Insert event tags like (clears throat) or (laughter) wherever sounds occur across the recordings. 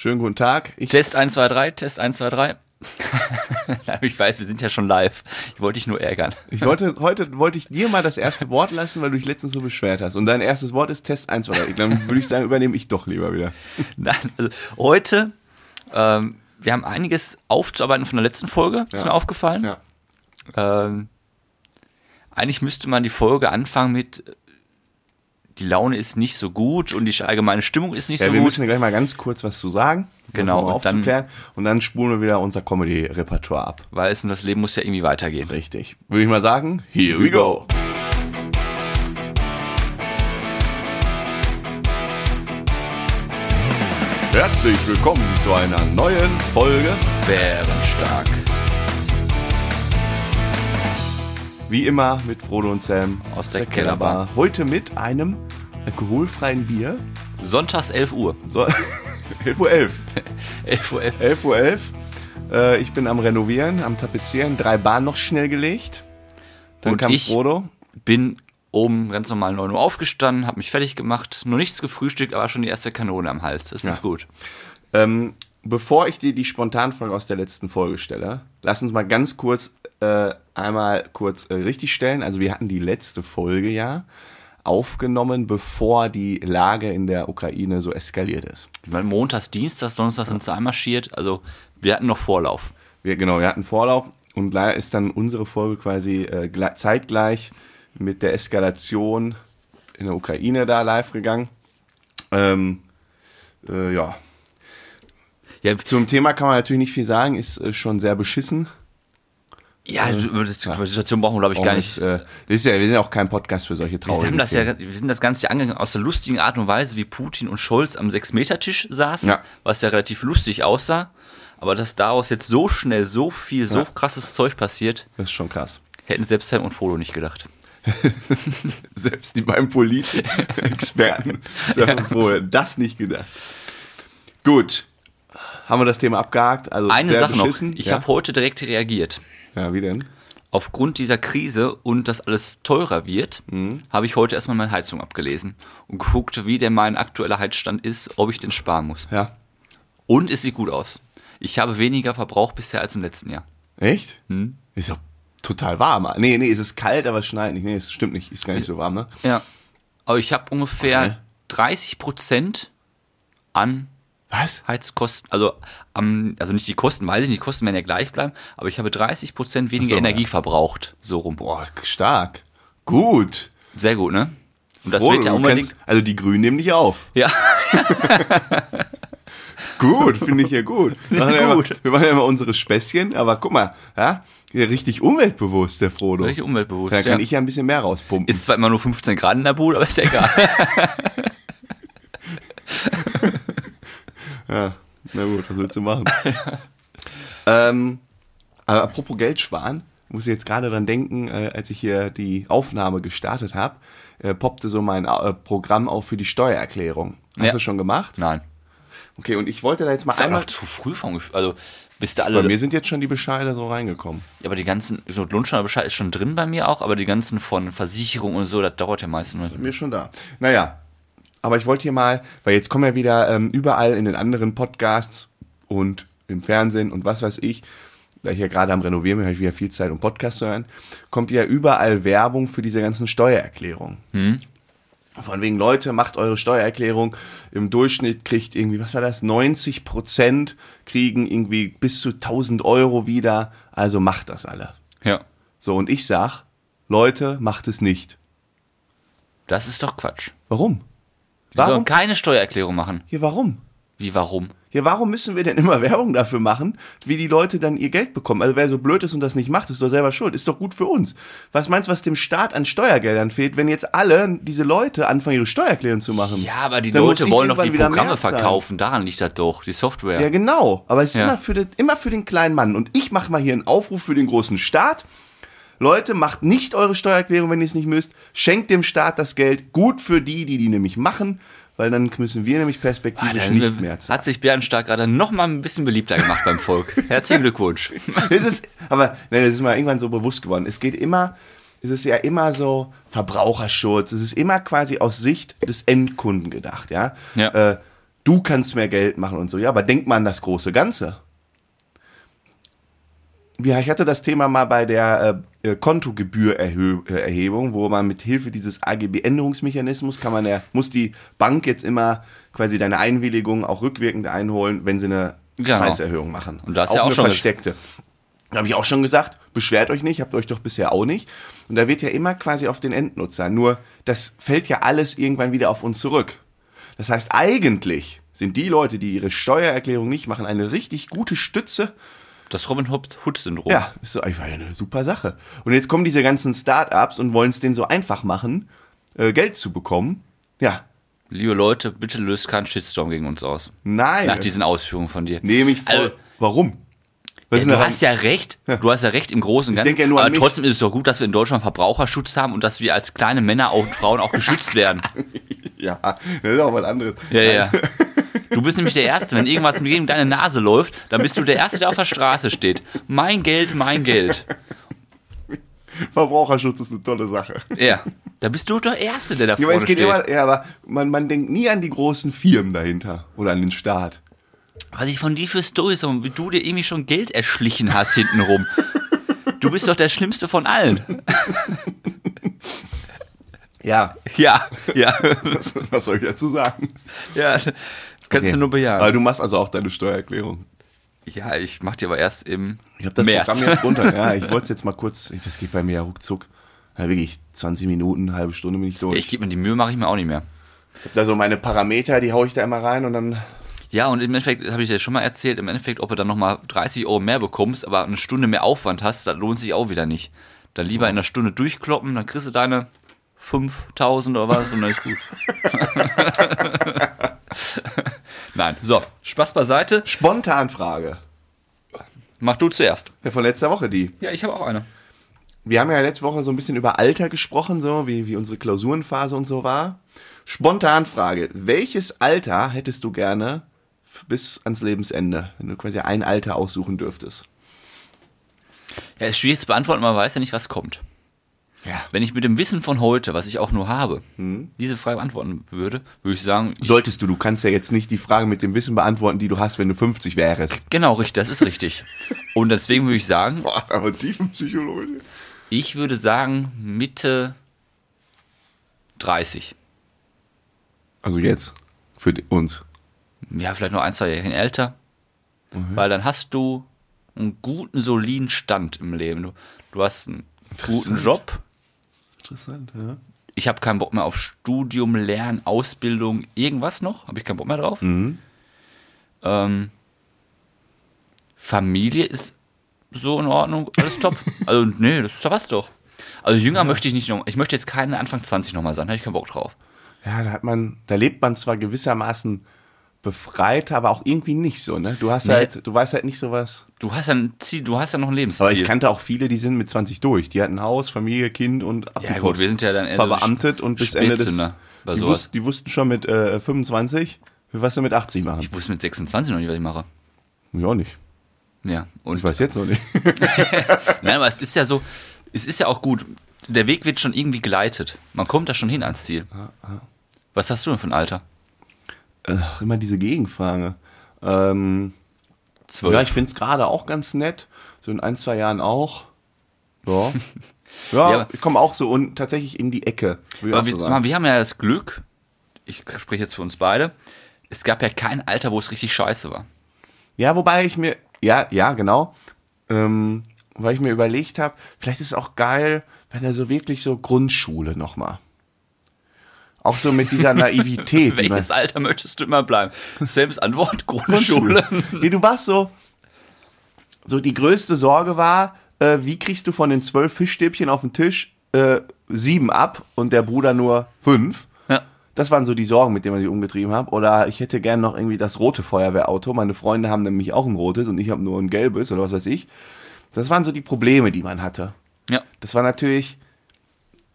Schönen guten Tag. Ich Test 1, 2, 3, Test 1, 2, 3. ich weiß, wir sind ja schon live. Ich wollte dich nur ärgern. Ich wollte, heute wollte ich dir mal das erste Wort lassen, weil du dich letztens so beschwert hast. Und dein erstes Wort ist Test 1, 2, 3. Dann würde ich sagen, übernehme ich doch lieber wieder. (laughs) Nein, also heute, ähm, wir haben einiges aufzuarbeiten von der letzten Folge, ist ja. mir aufgefallen. Ja. Ähm, eigentlich müsste man die Folge anfangen mit die Laune ist nicht so gut und die allgemeine Stimmung ist nicht ja, so wir gut. Wir müssen gleich mal ganz kurz was zu sagen. Genau. Und dann, und dann spulen wir wieder unser Comedy-Repertoire ab. Weil es das Leben muss ja irgendwie weitergehen. Richtig. Würde ich mal sagen, here we go. Herzlich willkommen zu einer neuen Folge Bärenstark. Wie immer mit Frodo und Sam aus der, der Kellerbar. Kellerbar. Heute mit einem alkoholfreien Bier. Sonntags 11 Uhr. So, (laughs) 11 Uhr 11. 11 (laughs) Uhr 11. 11 Uhr 11. Äh, ich bin am Renovieren, am Tapezieren, drei Bahnen noch schnell gelegt. Dann und kam ich Frodo. bin oben ganz normal 9 Uhr aufgestanden, habe mich fertig gemacht, nur nichts gefrühstückt, aber schon die erste Kanone am Hals. Das ja. ist gut. Ähm, bevor ich dir die Spontanfrage aus der letzten Folge stelle, lass uns mal ganz kurz äh, einmal kurz äh, richtig stellen. Also wir hatten die letzte Folge ja aufgenommen, bevor die Lage in der Ukraine so eskaliert ist. Weil montags, dienstags, donnerstags sind sie einmarschiert. Also wir hatten noch Vorlauf. Wir, genau, wir hatten Vorlauf und leider ist dann unsere Folge quasi äh, zeitgleich mit der Eskalation in der Ukraine da live gegangen. Ähm, äh, ja. ja. Zum Thema kann man natürlich nicht viel sagen, ist äh, schon sehr beschissen. Ja, äh, über die Situation brauchen wir, glaube ich, gar nicht. Äh, ist ja, wir sind ja auch kein Podcast für solche traurigen wir haben das ja, Wir sind das Ganze ja angegangen aus der lustigen Art und Weise, wie Putin und Scholz am Sechs-Meter-Tisch saßen, ja. was ja relativ lustig aussah. Aber dass daraus jetzt so schnell so viel, so ja. krasses Zeug passiert. Das ist schon krass. Hätten selbst Sam und Frodo nicht gedacht. (laughs) selbst die beiden Polit-Experten (laughs) haben vorher das nicht gedacht. Gut. Haben wir das Thema abgehakt? Also Eine Sache beschissen. noch. Ich ja? habe heute direkt reagiert. Ja, wie denn? Aufgrund dieser Krise und dass alles teurer wird, mhm. habe ich heute erstmal meine Heizung abgelesen und geguckt, wie der mein aktueller Heizstand ist, ob ich den sparen muss. Ja. Und es sieht gut aus. Ich habe weniger Verbrauch bisher als im letzten Jahr. Echt? Hm? Ist doch total warm. Nee, nee, es ist kalt, aber es schneit nicht. Nee, es stimmt nicht. Ist gar nicht so warm, ne? Ja. Aber ich habe ungefähr okay. 30 Prozent an was? Heizkosten, also, um, also nicht die Kosten, weiß ich nicht, die Kosten werden ja gleich bleiben, aber ich habe 30 Prozent weniger so, Energie ja. verbraucht, so rum. Boah, stark. Gut. Sehr gut, ne? Und das Froh, wird ja unbedingt. Kennst, also die Grünen nehmen dich auf. Ja. (laughs) gut, finde ich ja gut. Wir machen ja, gut. Immer, wir machen ja immer unsere Späßchen, aber guck mal, ja, richtig umweltbewusst, der Frodo. Richtig umweltbewusst. Da kann ja. ich ja ein bisschen mehr rauspumpen. Ist zwar immer nur 15 Grad in der Bude, aber ist ja egal. (laughs) (laughs) Ja, na gut, was willst du machen? (laughs) ähm, aber apropos Geld sparen, muss ich jetzt gerade dran denken, äh, als ich hier die Aufnahme gestartet habe, äh, poppte so mein äh, Programm auf für die Steuererklärung. Hast ja. du schon gemacht? Nein. Okay, und ich wollte da jetzt mal ist einmal. zu früh vom Gefühl. Also, bist du alle. Bei mir sind jetzt schon die Bescheide so reingekommen. Ja, aber die ganzen. So Lohnsteuerbescheid ist schon drin bei mir auch, aber die ganzen von Versicherung und so, das dauert ja meistens. Bei mir schon da. Naja, aber ich wollte hier mal, weil jetzt kommen ja wieder ähm, überall in den anderen Podcasts und im Fernsehen und was weiß ich, da ich ja gerade am Renovieren bin, habe ich wieder viel Zeit, um Podcasts zu hören, kommt ja überall Werbung für diese ganzen Steuererklärungen. Hm. Von wegen, Leute, macht eure Steuererklärung. Im Durchschnitt kriegt irgendwie, was war das, 90 Prozent kriegen irgendwie bis zu 1000 Euro wieder. Also macht das alle. Ja. So, und ich sag, Leute, macht es nicht. Das ist doch Quatsch. Warum? Wir warum? sollen keine Steuererklärung machen. Hier, warum? Wie, warum? Ja, warum müssen wir denn immer (laughs) Werbung dafür machen, wie die Leute dann ihr Geld bekommen? Also wer so blöd ist und das nicht macht, ist doch selber schuld. Ist doch gut für uns. Was meinst du, was dem Staat an Steuergeldern fehlt, wenn jetzt alle diese Leute anfangen, ihre Steuererklärung zu machen? Ja, aber die Leute wollen doch die Programme verkaufen. Daran liegt das doch, die Software. Ja, genau. Aber es ist ja. immer, für den, immer für den kleinen Mann. Und ich mache mal hier einen Aufruf für den großen Staat. Leute, macht nicht eure Steuererklärung, wenn ihr es nicht müsst. Schenkt dem Staat das Geld. Gut für die, die die nämlich machen weil dann müssen wir nämlich perspektivisch ah, nicht mehr zahlen. Hat sich Bärenstark gerade noch mal ein bisschen beliebter gemacht beim Volk. (laughs) Herzlichen Glückwunsch. (laughs) es ist, aber nein, das ist mir irgendwann so bewusst geworden. Es geht immer, es ist ja immer so Verbraucherschutz. Es ist immer quasi aus Sicht des Endkunden gedacht, ja. ja. Äh, du kannst mehr Geld machen und so. Ja, aber denk mal an das große Ganze. Ja, ich hatte das Thema mal bei der äh, Kontogebührerhebung, wo man mit Hilfe dieses AGB-Änderungsmechanismus kann man ja, muss die Bank jetzt immer quasi deine Einwilligung auch rückwirkend einholen, wenn sie eine genau. Preiserhöhung machen. Und das ist ja auch eine schon versteckte. Da habe ich auch schon gesagt, beschwert euch nicht, habt euch doch bisher auch nicht. Und da wird ja immer quasi auf den Endnutzer. Nur das fällt ja alles irgendwann wieder auf uns zurück. Das heißt, eigentlich sind die Leute, die ihre Steuererklärung nicht machen, eine richtig gute Stütze. Das Robin Hood-Syndrom. Ja, ist so einfach eine super Sache. Und jetzt kommen diese ganzen Start-ups und wollen es denen so einfach machen, äh, Geld zu bekommen. Ja. Liebe Leute, bitte löst keinen Shitstorm gegen uns aus. Nein. Nach diesen Ausführungen von dir. Nehme ich voll. Also, Warum? Ja, du hast ja recht. Ja. Du hast ja recht im Großen und Ganzen. Ich denke ja nur Aber trotzdem ist es doch gut, dass wir in Deutschland Verbraucherschutz haben und dass wir als kleine Männer und Frauen auch geschützt werden. (laughs) ja, das ist auch was anderes. Ja, ja. Du bist nämlich der Erste. Wenn irgendwas gegen deine Nase läuft, dann bist du der Erste, der auf der Straße steht. Mein Geld, mein Geld. Verbraucherschutz ist eine tolle Sache. Ja. Da bist du der Erste, der da ja, vorne steht. Immer, ja, aber man, man denkt nie an die großen Firmen dahinter oder an den Staat was ich von dir für Storys und wie du dir irgendwie schon Geld erschlichen hast hintenrum. Du bist doch der Schlimmste von allen. Ja. Ja, ja. Was, was soll ich dazu sagen? Ja, kannst okay. du nur bejahen. Aber du machst also auch deine Steuererklärung. Ja, ich mach die aber erst im Ich habe das März. Programm jetzt runter. Ja, (laughs) ich wollte es jetzt mal kurz, das geht bei mir ja ruckzuck. Ja, wirklich, 20 Minuten, eine halbe Stunde bin ich durch. Ich gebe mir die Mühe, mache ich mir auch nicht mehr. Ich habe da so meine Parameter, die haue ich da immer rein und dann ja, und im Endeffekt, habe ich dir schon mal erzählt, im Endeffekt, ob du dann nochmal 30 Euro mehr bekommst, aber eine Stunde mehr Aufwand hast, das lohnt sich auch wieder nicht. Dann lieber in einer Stunde durchkloppen, dann kriegst du deine 5000 oder was und dann ist gut. (laughs) (laughs) Nein, so, Spaß beiseite. Spontanfrage. Mach du zuerst. Ja, von letzter Woche die. Ja, ich habe auch eine. Wir haben ja letzte Woche so ein bisschen über Alter gesprochen, so wie, wie unsere Klausurenphase und so war. Spontanfrage. Welches Alter hättest du gerne bis ans Lebensende, wenn du quasi ein Alter aussuchen dürftest? Ja, ist schwierig zu beantworten, man weiß ja nicht, was kommt. Ja. Wenn ich mit dem Wissen von heute, was ich auch nur habe, hm. diese Frage beantworten würde, würde ich sagen. Ich Solltest du, du kannst ja jetzt nicht die Frage mit dem Wissen beantworten, die du hast, wenn du 50 wärst. Genau, richtig, das ist richtig. (laughs) Und deswegen würde ich sagen. Boah, aber Tiefenpsychologie. Ich würde sagen Mitte 30. Also jetzt, für uns. Ja, vielleicht nur ein, zwei Jahre älter. Mhm. Weil dann hast du einen guten, soliden Stand im Leben. Du, du hast einen guten Job. Interessant, ja. Ich habe keinen Bock mehr auf Studium, Lernen, Ausbildung, irgendwas noch. Habe ich keinen Bock mehr drauf. Mhm. Ähm, Familie ist so in Ordnung, alles top. (laughs) also, nee, das passt doch. Also, jünger ja. möchte ich nicht noch. Ich möchte jetzt keinen Anfang 20 nochmal sein, habe ich keinen Bock drauf ja, da hat man, da lebt man zwar gewissermaßen befreit, aber auch irgendwie nicht so, ne? Du hast nee. halt, du weißt halt nicht sowas. Du hast ja ein Ziel, du hast ja noch ein Lebensziel. Aber ich kannte auch viele, die sind mit 20 durch. Die hatten Haus, Familie, Kind und ab Ja gut, wir sind ja dann eher verbeamtet so und bis Ende des die, wus die, wussten schon mit äh, 25, was sie mit 80 machen. Ich wusste mit 26 noch nicht, was ich mache. Ja, auch nicht. Ja. Und ich weiß jetzt noch nicht. (laughs) Nein, aber es ist ja so, es ist ja auch gut. Der Weg wird schon irgendwie geleitet. Man kommt da schon hin ans Ziel. Ja, ja. Was hast du denn für ein Alter? Ach, immer diese Gegenfrage. Ähm. Ja, ich finde es gerade auch ganz nett. So in ein, zwei Jahren auch. Ja. (laughs) ja, ja ich komme auch so und tatsächlich in die Ecke. Aber wir, so wir haben ja das Glück, ich spreche jetzt für uns beide, es gab ja kein Alter, wo es richtig scheiße war. Ja, wobei ich mir, ja, ja, genau. Ähm, weil ich mir überlegt habe, vielleicht ist es auch geil, wenn er so wirklich so Grundschule nochmal. Auch so mit dieser Naivität. (laughs) Welches Alter möchtest du immer bleiben? Selbst Antwort, (laughs) Grundschule. nee, du warst so, so die größte Sorge war, äh, wie kriegst du von den zwölf Fischstäbchen auf den Tisch äh, sieben ab und der Bruder nur fünf? Ja. Das waren so die Sorgen, mit denen ich umgetrieben habe. Oder ich hätte gern noch irgendwie das rote Feuerwehrauto. Meine Freunde haben nämlich auch ein rotes und ich habe nur ein gelbes oder was weiß ich. Das waren so die Probleme, die man hatte. Ja. Das war natürlich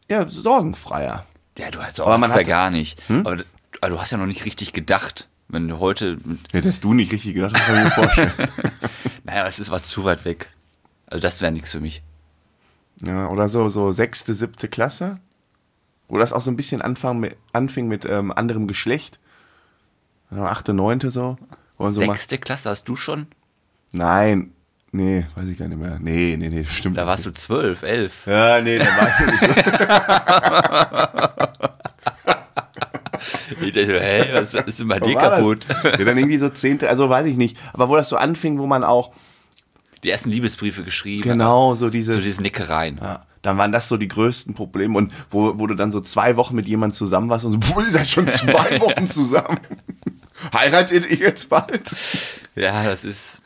ja, sorgenfreier. Ja, du hast aber man ja gar nicht. Hm? Aber, aber, du hast ja noch nicht richtig gedacht. Wenn du heute. Ja, dass du nicht richtig gedacht hast, kann ich mir vorstellen. (laughs) naja, es ist war zu weit weg. Also das wäre nichts für mich. Ja, oder so, so sechste, siebte Klasse. Wo das auch so ein bisschen anfang mit, anfing mit ähm, anderem Geschlecht. achte, neunte so. so Sechste Klasse hast du schon? Nein, nee, weiß ich gar nicht mehr. Nee, nee, nee, stimmt. Da warst nicht. du zwölf, elf. Ja, nee, da war ich nicht so. ich dachte, hä, was ist denn bei dir kaputt? Ja, dann irgendwie so zehnte, also weiß ich nicht. Aber wo das so anfing, wo man auch die ersten Liebesbriefe geschrieben. Genau, so diese. So diese Nickereien. Ja dann waren das so die größten Probleme. Und wo, wo du dann so zwei Wochen mit jemandem zusammen warst und so, boah, ihr seid schon zwei (laughs) Wochen zusammen. Heiratet ihr jetzt bald? Ja, das ist.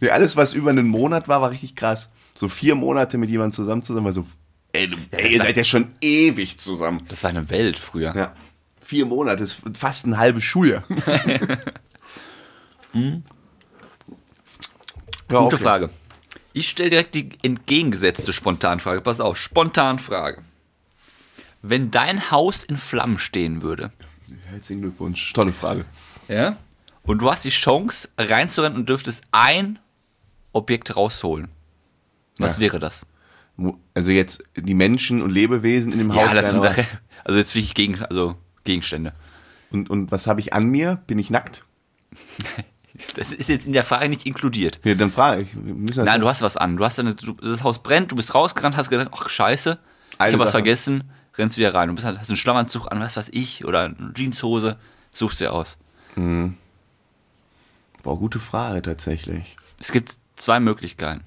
Nee, alles, was über einen Monat war, war richtig krass. So vier Monate mit jemandem zusammen zu sein, war so, ey, ey ihr seid ja schon ewig zusammen. Das war eine Welt früher. Ja. Vier Monate ist fast ein halbes Schuljahr. (laughs) hm? ja, Gute okay. Frage. Ich stelle direkt die entgegengesetzte Spontanfrage. Pass auf, Spontanfrage. Wenn dein Haus in Flammen stehen würde. Herzlichen Glückwunsch. Tolle Frage. Ja? Und du hast die Chance, reinzurennen und dürftest ein Objekt rausholen. Was ja. wäre das? Also jetzt die Menschen und Lebewesen in dem Haus. Ja, das sind (laughs) also jetzt wirklich gegen, also Gegenstände. Und, und was habe ich an mir? Bin ich nackt? (laughs) Das ist jetzt in der Frage nicht inkludiert. Ja, dann frage ich. Nein, du hast was an. Du hast eine, das Haus brennt, du bist rausgerannt, hast gedacht, ach scheiße, Eine ich habe was vergessen, rennst wieder rein. Du bist, hast einen Schlammanzug an, was weiß ich, oder eine Jeanshose, suchst dir aus. Mhm. Boah, gute Frage tatsächlich. Es gibt zwei Möglichkeiten.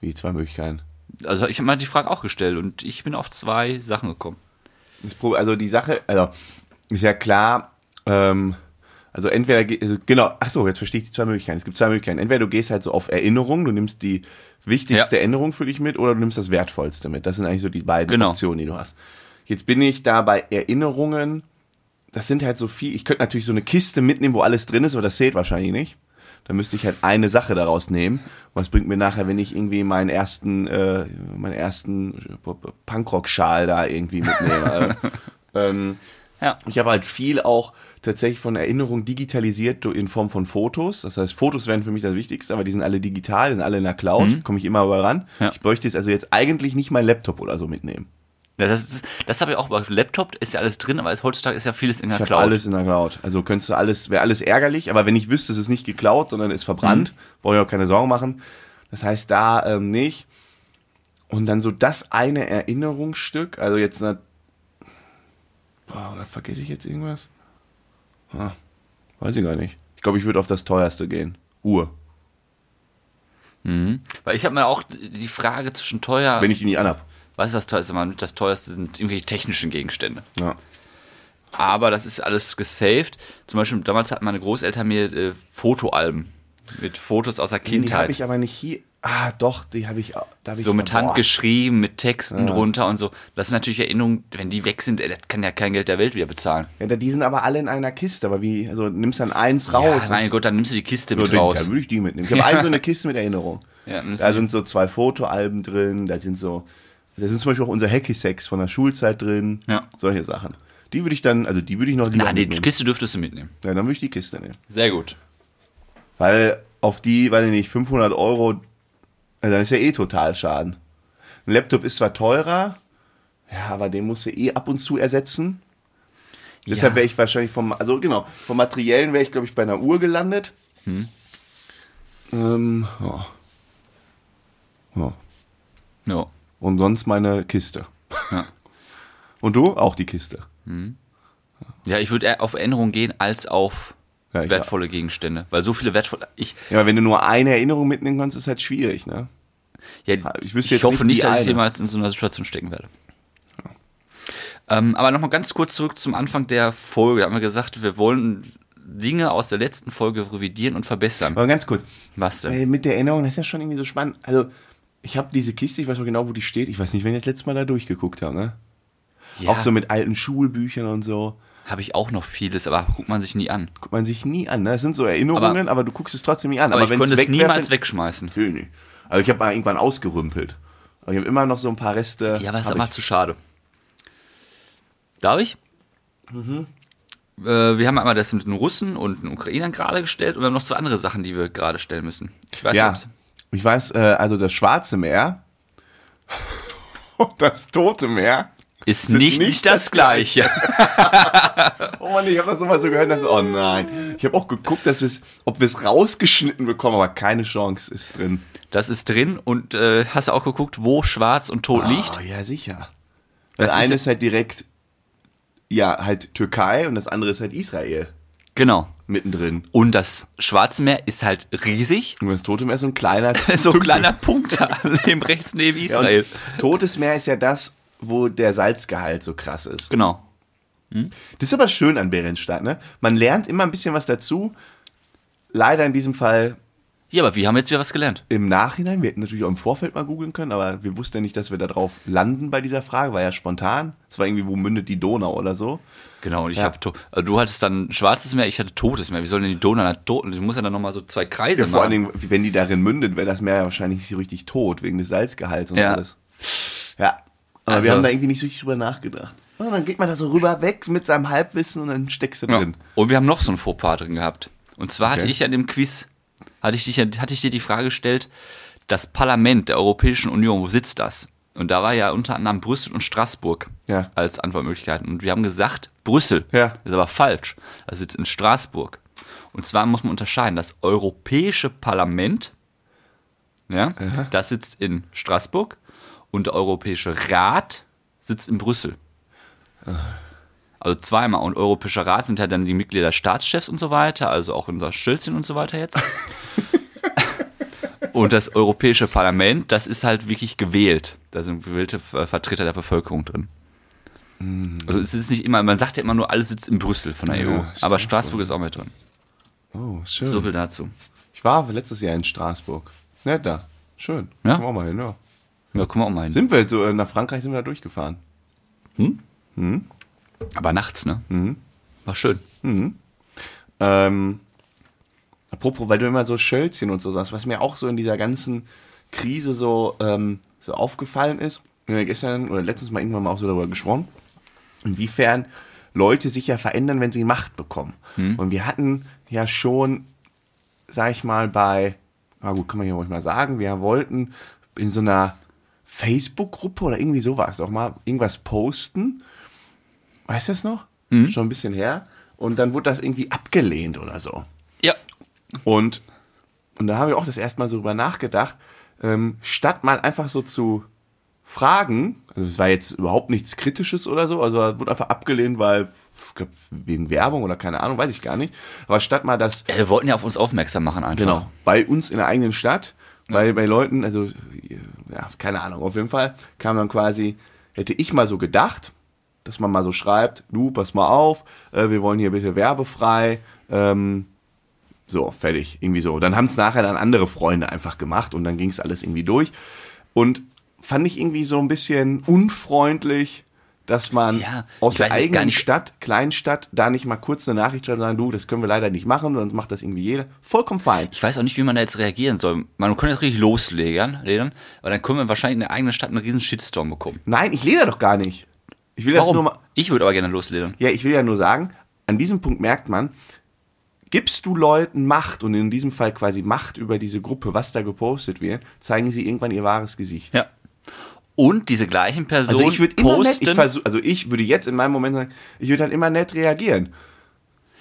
Wie zwei Möglichkeiten? Also ich habe mal die Frage auch gestellt und ich bin auf zwei Sachen gekommen. Also die Sache, also ist ja klar, ähm, also entweder, also genau, ach so, jetzt verstehe ich die zwei Möglichkeiten. Es gibt zwei Möglichkeiten. Entweder du gehst halt so auf Erinnerung, du nimmst die wichtigste ja. Erinnerung für dich mit oder du nimmst das Wertvollste mit. Das sind eigentlich so die beiden genau. Optionen, die du hast. Jetzt bin ich da bei Erinnerungen. Das sind halt so viel. Ich könnte natürlich so eine Kiste mitnehmen, wo alles drin ist, aber das zählt wahrscheinlich nicht. Da müsste ich halt eine Sache daraus nehmen. Was bringt mir nachher, wenn ich irgendwie meinen ersten, äh, meinen ersten Punkrock-Schal da irgendwie mitnehme? (laughs) ähm, ja. Ich habe halt viel auch tatsächlich von Erinnerungen digitalisiert in Form von Fotos. Das heißt, Fotos wären für mich das Wichtigste, aber die sind alle digital, sind alle in der Cloud, mhm. komme ich immer über ran. Ja. Ich bräuchte jetzt also jetzt eigentlich nicht mein Laptop oder so mitnehmen. Ja, das, das habe ich auch bei Laptop, ist ja alles drin, aber heutzutage ist ja vieles in der ich Cloud. alles in der Cloud. Also könntest du alles, wäre alles ärgerlich, aber wenn ich wüsste, es ist nicht geklaut, sondern ist verbrannt, mhm. brauche ich auch keine Sorgen machen. Das heißt, da ähm, nicht. Und dann so das eine Erinnerungsstück, also jetzt, boah, oder vergesse ich jetzt irgendwas? Ah, weiß ich gar nicht. Ich glaube, ich würde auf das teuerste gehen. Uhr. Mhm. Weil ich habe mir auch die Frage zwischen teuer. Wenn ich die nicht anhab. Was ist das teuerste? Das teuerste sind irgendwelche technischen Gegenstände. Ja. Aber das ist alles gesaved. Zum Beispiel, damals hatten meine Großeltern mir äh, Fotoalben mit Fotos aus der Kindheit. Die habe ich aber nicht hier. Ah, doch, die habe ich. Hab so ich, mit Hand boah. geschrieben, mit Texten ja. drunter und so. Das sind natürlich Erinnerungen, wenn die weg sind, das kann ja kein Geld der Welt wieder bezahlen. Ja, die sind aber alle in einer Kiste. Aber wie, also nimmst dann eins raus. Ja, mein Gott, dann nimmst du die Kiste mit raus. Da würde ich die mitnehmen. Ich habe ja. eine so eine Kiste mit Erinnerung. Ja, da sind so zwei Fotoalben drin, da sind so, da sind zum Beispiel auch unser Hacky-Sex von der Schulzeit drin. Ja. Solche Sachen. Die würde ich dann, also die würde ich noch lieber Nein, die mitnehmen. Kiste dürftest du mitnehmen. Ja, dann würde ich die Kiste nehmen. Sehr gut. Weil auf die, weiß ich nicht, 500 Euro also dann ist ja eh total Schaden. Ein Laptop ist zwar teurer, ja, aber den musst du eh ab und zu ersetzen. Ja. Deshalb wäre ich wahrscheinlich vom, also genau, vom Materiellen wäre ich, glaube ich, bei einer Uhr gelandet. Hm. Ähm, ja. Ja. ja. Und sonst meine Kiste. Ja. (laughs) Und du? Auch die Kiste. Hm. Ja, ich würde eher auf Erinnerung gehen als auf ja, wertvolle Gegenstände. Weil so viele wertvolle. Ich, ja, aber wenn du nur eine Erinnerung mitnehmen kannst, ist halt schwierig, ne? Ja, ich, ich hoffe nicht, nicht dass eine. ich jemals in so einer Situation stecken werde. Ja. Ähm, aber nochmal ganz kurz zurück zum Anfang der Folge. Da haben wir gesagt, wir wollen Dinge aus der letzten Folge revidieren und verbessern. Aber ganz kurz. Was denn? Weil mit der Erinnerung, das ist ja schon irgendwie so spannend. Also, ich habe diese Kiste, ich weiß noch genau, wo die steht. Ich weiß nicht, wenn ich das letzte Mal da durchgeguckt habe, ne? Ja. Auch so mit alten Schulbüchern und so habe ich auch noch vieles, aber guckt man sich nie an. Guckt man sich nie an. Ne? Das sind so Erinnerungen, aber, aber du guckst es trotzdem nie an. Aber, aber ich könnte es niemals wegschmeißen. Natürlich nicht. Also ich habe mal irgendwann ausgerümpelt. Aber ich habe immer noch so ein paar Reste. Ja, aber ist immer zu schade. Darf ich? Mhm. Äh, wir haben einmal das mit den Russen und den Ukrainern gerade gestellt und wir haben noch zwei andere Sachen, die wir gerade stellen müssen. Ich weiß ja, nicht, ich weiß, äh, also das Schwarze Meer und das Tote Meer ist nicht, nicht das, das Gleiche. (laughs) oh Mann, ich habe das immer so gehört und dachte, oh nein. Ich habe auch geguckt, dass wir's, ob wir es rausgeschnitten bekommen, aber keine Chance ist drin. Das ist drin und äh, hast du auch geguckt, wo schwarz und tot oh, liegt? ja, sicher. Das, das eine ist, ist halt direkt, ja, halt Türkei und das andere ist halt Israel. Genau. Mittendrin. Und das Schwarze Meer ist halt riesig. Und das Tote Meer ist so ein kleiner (laughs) So ein kleiner Punkt da, (laughs) neben rechts neben Israel. Ja, Totes Meer ist ja das, wo der Salzgehalt so krass ist. Genau. Hm? Das ist aber schön an Berenstadt, ne? Man lernt immer ein bisschen was dazu. Leider in diesem Fall ja, aber wir haben jetzt wieder was gelernt. Im Nachhinein, wir hätten natürlich auch im Vorfeld mal googeln können, aber wir wussten ja nicht, dass wir da drauf landen bei dieser Frage, war ja spontan. Es war irgendwie, wo mündet die Donau oder so. Genau, und ich ja. habe, also du hattest dann schwarzes Meer, ich hatte totes Meer. Wie soll denn die Donau da tot? Ich muss ja dann nochmal so zwei Kreise ja, vor machen. Vor allen Dingen, wenn die darin mündet, wäre das Meer ja wahrscheinlich nicht so richtig tot, wegen des Salzgehalts und ja. alles. Ja, aber also, wir haben da irgendwie nicht so richtig drüber nachgedacht. Und dann geht man da so rüber weg mit seinem Halbwissen und dann steckst du drin. Und wir haben noch so ein Fauxpas drin gehabt. Und zwar okay. hatte ich ja in dem Quiz hatte ich, dich, hatte ich dir die Frage gestellt, das Parlament der Europäischen Union, wo sitzt das? Und da war ja unter anderem Brüssel und Straßburg ja. als Antwortmöglichkeiten. Und wir haben gesagt, Brüssel. Ja. ist aber falsch. Das sitzt in Straßburg. Und zwar muss man unterscheiden, das Europäische Parlament, ja, ja. das sitzt in Straßburg und der Europäische Rat sitzt in Brüssel. Ah. Also zweimal. Und Europäischer Rat sind ja dann die Mitglieder Staatschefs und so weiter, also auch unser Schölzchen und so weiter jetzt. (laughs) und das Europäische Parlament, das ist halt wirklich gewählt. Da sind gewählte Vertreter der Bevölkerung drin. Mhm. Also es ist nicht immer, man sagt ja immer nur, alles sitzt in Brüssel von der ja, EU. Aber Straßburg ist auch mit drin. Oh, schön. So viel dazu. Ich war letztes Jahr in Straßburg. Nett da. Schön. Ja? Kommen wir auch mal hin, ja. Ja, kommen wir auch mal hin. Sind wir so, nach Frankreich sind wir da durchgefahren. Hm? Hm? Aber nachts, ne? Mhm. War schön. Mhm. Ähm, apropos, weil du immer so Schölzchen und so sagst, was mir auch so in dieser ganzen Krise so, ähm, so aufgefallen ist, wir haben gestern oder letztens mal irgendwann mal auch so darüber gesprochen, inwiefern Leute sich ja verändern, wenn sie Macht bekommen. Mhm. Und wir hatten ja schon, sag ich mal, bei, na gut, kann man hier ruhig mal sagen, wir wollten in so einer Facebook-Gruppe oder irgendwie sowas auch mal irgendwas posten Weißt du das noch? Mhm. Schon ein bisschen her. Und dann wurde das irgendwie abgelehnt oder so. Ja. Und, und da haben wir auch das erste Mal so drüber nachgedacht, ähm, statt mal einfach so zu fragen, also es war jetzt überhaupt nichts Kritisches oder so, also wurde einfach abgelehnt, weil ich glaub, wegen Werbung oder keine Ahnung, weiß ich gar nicht. Aber statt mal das. Ja, wir wollten ja auf uns aufmerksam machen einfach. Genau. Bei uns in der eigenen Stadt, bei, bei Leuten, also ja, keine Ahnung, auf jeden Fall kam dann quasi, hätte ich mal so gedacht, dass man mal so schreibt, du, pass mal auf, äh, wir wollen hier bitte werbefrei. Ähm, so, fertig, irgendwie so. Dann haben es nachher dann andere Freunde einfach gemacht und dann ging es alles irgendwie durch. Und fand ich irgendwie so ein bisschen unfreundlich, dass man ja, aus der eigenen Stadt, Kleinstadt, da nicht mal kurz eine Nachricht schreibt und sagen, du, das können wir leider nicht machen, sonst macht das irgendwie jeder. Vollkommen fein. Ich weiß auch nicht, wie man da jetzt reagieren soll. Man kann jetzt richtig loslegern, aber dann können wir wahrscheinlich in der eigenen Stadt einen riesen Shitstorm bekommen. Nein, ich leder doch gar nicht. Ich will Warum? das nur mal. Ich würde aber gerne losledern. Ja, ich will ja nur sagen, an diesem Punkt merkt man, gibst du Leuten Macht und in diesem Fall quasi Macht über diese Gruppe, was da gepostet wird, zeigen sie irgendwann ihr wahres Gesicht. Ja. Und diese gleichen Personen also ich würde immer nett, ich versuch, also ich würde jetzt in meinem Moment sagen, ich würde halt immer nett reagieren.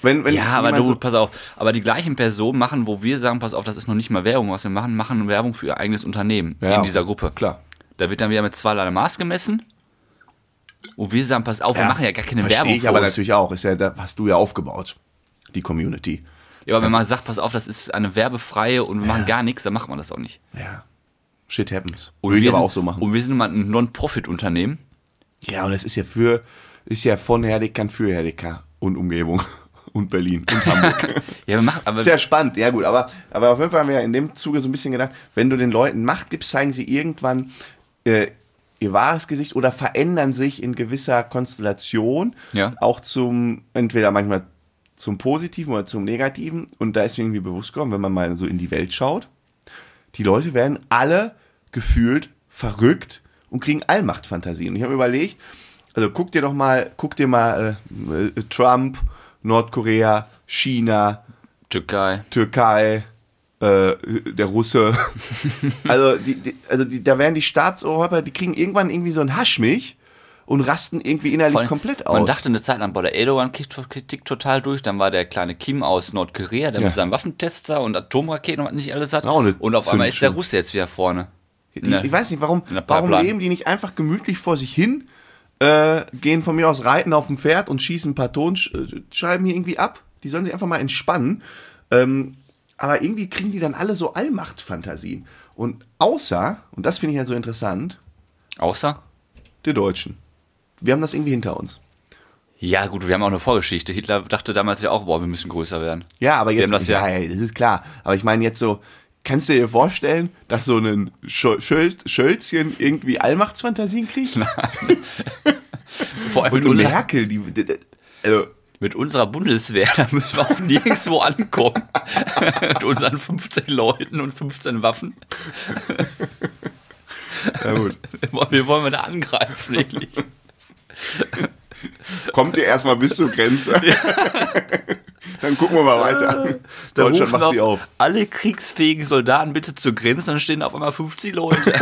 Wenn, wenn ja, aber du, so pass auf, aber die gleichen Personen machen, wo wir sagen, pass auf, das ist noch nicht mal Werbung, was wir machen, machen Werbung für ihr eigenes Unternehmen ja, in dieser Gruppe. Klar. Da wird dann wieder mit zweierlei Maß gemessen und wir sagen, pass auf, ja, wir machen ja gar keine Werbung. ich aber natürlich auch. Ist ja, da hast du ja aufgebaut, die Community. Ja, aber wenn man sagt, pass auf, das ist eine werbefreie und wir ja. machen gar nichts, dann macht man das auch nicht. Ja. Shit happens. Und Würde ich aber sind, auch so machen. Und wir sind immer ein Non-Profit-Unternehmen. Ja, und es ist ja für, ist ja von Herdekern für Herdeker und Umgebung (laughs) und Berlin und Hamburg. (laughs) ja, wir machen, aber Sehr spannend, ja gut, aber, aber auf jeden Fall haben wir ja in dem Zuge so ein bisschen gedacht, wenn du den Leuten Macht gibst, zeigen sie irgendwann äh, ihr wahres Gesicht oder verändern sich in gewisser Konstellation ja. auch zum, entweder manchmal zum Positiven oder zum Negativen. Und da ist mir irgendwie bewusst geworden, wenn man mal so in die Welt schaut, die Leute werden alle gefühlt verrückt und kriegen Allmachtfantasien. Und ich habe überlegt, also guck dir doch mal, guck dir mal äh, äh Trump, Nordkorea, China, Türkei, Türkei, äh, der Russe. (laughs) also, die, die, also die, da werden die Staatsoberhäupter, die kriegen irgendwann irgendwie so ein Haschmilch und rasten irgendwie innerlich Voll- komplett aus. Man dachte eine Zeit lang, boah, der Erdogan kickt, kickt total durch. Dann war der kleine Kim aus Nordkorea, der Ja. mit seinem Waffentester und Atomraketen und was nicht alles hat. Und auf einmal ist der. Russe jetzt wieder vorne. Die, ich weiß nicht, warum, warum leben die nicht einfach gemütlich vor sich hin, äh, gehen von mir aus reiten auf dem Pferd und schießen ein paar Tonscheiben hier irgendwie ab. Die sollen sich einfach mal entspannen. Ähm, aber irgendwie kriegen die dann alle so Allmachtfantasien. Und außer, und das finde ich halt so interessant, Außer? die Deutschen. Wir haben das irgendwie hinter uns. Ja, gut, wir haben auch eine Vorgeschichte. Hitler dachte damals ja auch, boah, wir müssen größer werden. Ja, aber jetzt, haben das ja- ja, das ist klar. Aber ich meine jetzt so, kannst du dir vorstellen, dass so ein Schö- Schöl Schölzchen irgendwie Allmachtsfantasien kriegt? (laughs) Vor allem Und Merkel, die, die, die also, mit unserer Bundeswehr, (laughs) da müssen wir auch nirgendwo ankommen. (laughs) mit unseren 15 Leuten und 15 Waffen. ja gut. (laughs) Wir wollen wir da angreifen, wirklich. Kommt ihr erstmal bis zur Grenze. Dann gucken wir mal weiter. Da Deutschland macht sie auf. Alle kriegsfähigen Soldaten bitte zur Grenze, dann stehen auf einmal 50 Leute.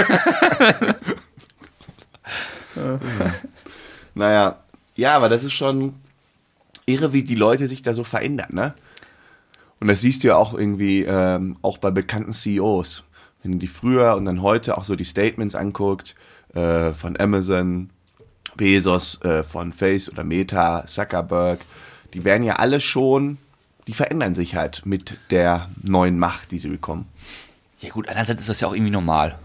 Naja, ja, aber das ist schon irre, wie die Leute sich da so verändern, ne? Und das siehst du ja auch irgendwie ähm, auch bei bekannten CEOs. Wenn du die früher und dann heute auch so die Statements anguckt, äh, von Amazon, Bezos, äh, von Face oder Meta, Zuckerberg, die werden ja alle schon, die verändern sich halt mit der neuen Macht, die sie bekommen. ja gut, einerseits ist das ja auch irgendwie normal.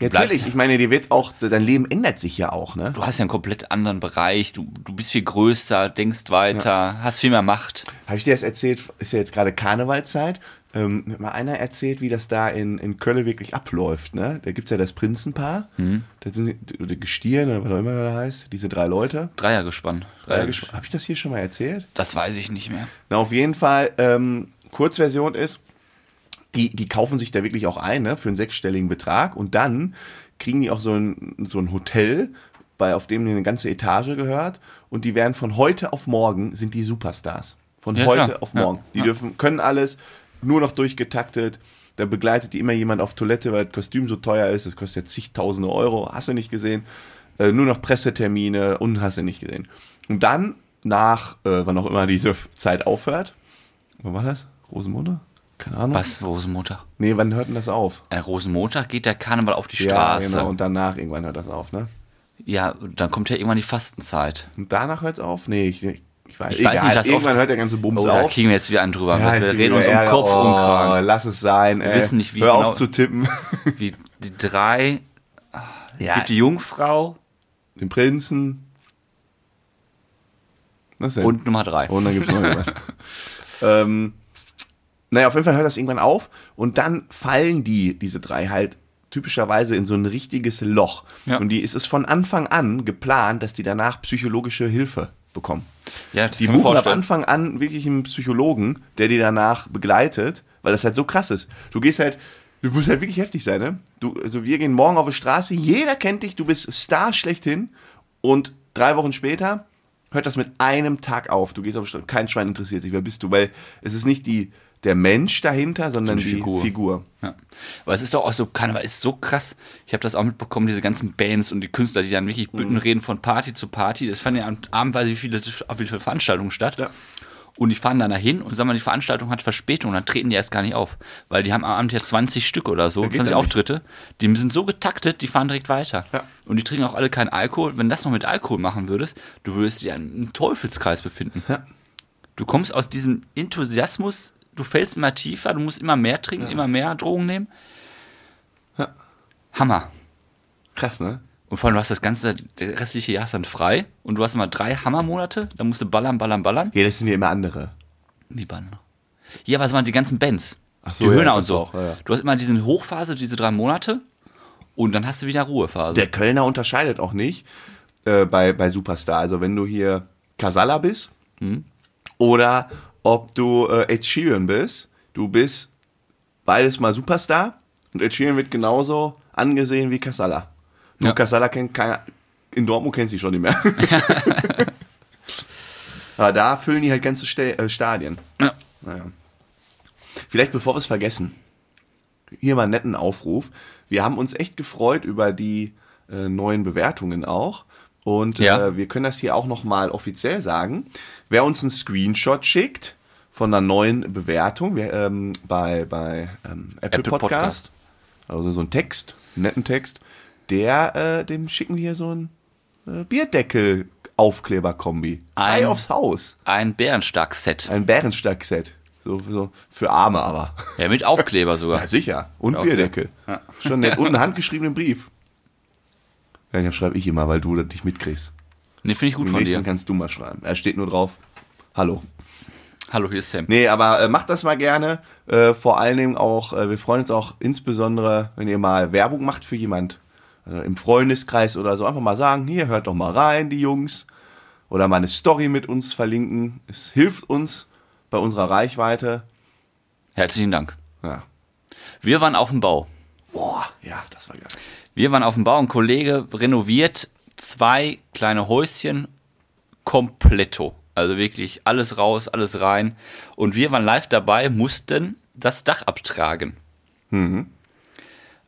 Ja, natürlich, ich meine, dir wird auch, dein Leben ändert sich ja auch, ne? Du hast ja einen komplett anderen Bereich, du, du bist viel größer, denkst weiter, hast viel mehr Macht. Habe ich dir das erzählt? Ist ja jetzt gerade Karnevalzeit. Ähm, mir hat mal einer erzählt, wie das da in, in Köln wirklich abläuft. Ne? Da gibt es ja das Prinzenpaar. Mhm. Das sind die- oder Gestirn oder was auch immer das heißt. Diese drei Leute. Dreiergespann. Dreiergespann. Habe ich das hier schon mal erzählt? Das weiß ich nicht mehr. Na, auf jeden Fall, ähm, Kurzversion ist, die, die kaufen sich da wirklich auch ein, ne, für einen sechsstelligen Betrag und dann kriegen die auch so ein, so ein Hotel, bei, auf dem eine ganze Etage gehört und die werden von heute auf morgen sind die Superstars. Von Ja, heute klar. auf Ja, morgen. Die ja. dürfen, können alles, nur noch durchgetaktet. Da begleitet die immer jemand auf Toilette, weil das Kostüm so teuer ist. Das kostet ja zigtausende Euro. Hast du nicht gesehen? Äh, nur noch Pressetermine und hast du nicht gesehen. Und dann, nach, äh, wann auch immer diese Zeit aufhört, wann war das? Rosenmontag? Keine Ahnung. Was, Rosenmontag? Nee, wann hört denn das auf? Äh, Rosenmontag geht der Karneval auf die Ja, Straße. genau. Ja, Und danach irgendwann hört das auf, ne? dann kommt ja irgendwann die Fastenzeit. Und danach hört's auf? Nee, ich, ich weiß, Ich weiß nicht, das Irgendwann oft- hört der ganze Bums Oh, da auf. kriegen wir jetzt wieder einen drüber. Ja, wir reden uns um Kopf Ärger. und oh, Kragen. Lass es sein. ey. wissen nicht, wie Hör genau- auf zu tippen. (laughs) Wie die drei. Es Ja. gibt die Jungfrau Den Prinzen. Was denn? und Nummer drei. Und dann gibt's noch jemand. (laughs) ähm, naja, auf jeden Fall hört das irgendwann auf und dann fallen die, diese drei, halt typischerweise in so ein richtiges Loch. Ja. Und die ist es von Anfang an geplant, dass die danach psychologische Hilfe bekommen. ja, das Die buchen ab. Anfang an wirklich einen Psychologen, der die danach begleitet, weil das halt so krass ist. Du gehst halt, du musst halt wirklich heftig sein, ne? Du, also wir gehen morgen auf die Straße, jeder kennt dich, du bist Star schlechthin und drei Wochen später hört das mit einem Tag auf. Du gehst auf die Straße, kein Schwein interessiert sich, wer bist du? Weil es ist nicht die, der Mensch dahinter, sondern Die die Figur. Figur. Ja. Aber es ist doch auch so, Karneval ist so krass. Ich habe das auch mitbekommen, diese ganzen Bands und die Künstler, die dann wirklich Bütten Mhm. reden von Party zu Party. Das fanden ja am Abend, weiß ich, wie viele, wie viele Veranstaltungen statt. Ja. Und die fahren dann dahin und sagen mal, die Veranstaltung hat Verspätung, dann treten die erst gar nicht auf. Weil die haben am Abend ja 20 Stück oder so, Ja, geht 20 ja nicht. Auftritte. Die sind so getaktet, die fahren direkt weiter. Ja. Und die trinken auch alle keinen Alkohol. Wenn das noch mit Alkohol machen würdest, du würdest dich ja im Teufelskreis befinden. Ja. Du kommst aus diesem Enthusiasmus, du fällst immer tiefer, du musst immer mehr trinken, immer mehr Drogen nehmen. Ja. Hammer. Krass, ne? Und vor allem, du hast das ganze der restliche Jahr ist dann frei und du hast immer drei Hammermonate, da musst du ballern, ballern, ballern. Ja, das sind ja immer andere. Wie ballern? Ja, aber es waren die ganzen Bands. Ach so, die ja, Höhner das und so. auch, ja, ja. Du hast immer diese Hochphase, diese drei Monate und dann hast du wieder Ruhephase. Der Kölner unterscheidet auch nicht äh, bei, bei Superstar. Also wenn du hier Casalla bist oder ob du äh, Ed Sheeran bist, du bist beides mal Superstar und Ed Sheeran wird genauso angesehen wie Casalla. Nur Ja. Casalla kennt keiner, in Dortmund kennt sie schon nicht mehr. (laughs) Aber da füllen die halt ganze äh, Stadien. Ja. Naja. Vielleicht bevor wir es vergessen, hier mal einen netten Aufruf. Wir haben uns echt gefreut über die äh, neuen Bewertungen auch. Und Ja. äh, wir können das hier auch nochmal offiziell sagen. Wer uns einen Screenshot schickt von einer neuen Bewertung wir, ähm, bei, bei ähm, Apple, Apple Podcast, Podcast. also so ein Text, einen netten Text, der, äh, dem schicken wir so ein äh, Bierdeckel-Aufkleber-Kombi. Frei Ein- aufs Haus. Ein Bärenstark-Set. Ein Bärenstark-Set. So, so für Arme aber. Ja, mit Aufkleber (laughs) sogar. Ja, sicher. Und Okay. Bierdeckel. Ja. Schon nett. Und einen handgeschriebenen Brief. Ja, den schreibe ich immer, weil du das nicht mitkriegst. Ne, finde ich gut Den von dir. kannst du mal schreiben. Er steht nur drauf. Hallo. Hallo, hier ist Sam. Nee, aber äh, macht das mal gerne. Äh, vor allen Dingen auch, äh, wir freuen uns auch insbesondere, wenn ihr mal Werbung macht für jemand äh, im Freundeskreis oder so. Einfach mal sagen, hier, hört doch mal rein, die Jungs. Oder mal eine Story mit uns verlinken. Es hilft uns bei unserer Reichweite. Herzlichen Dank. Ja. Wir waren auf dem Bau. Boah, ja, das war geil. Wir waren auf dem Bau. Ein Kollege renoviert zwei kleine Häuschen kompletto. Also wirklich alles raus, alles rein. Und wir waren live dabei, mussten das Dach abtragen.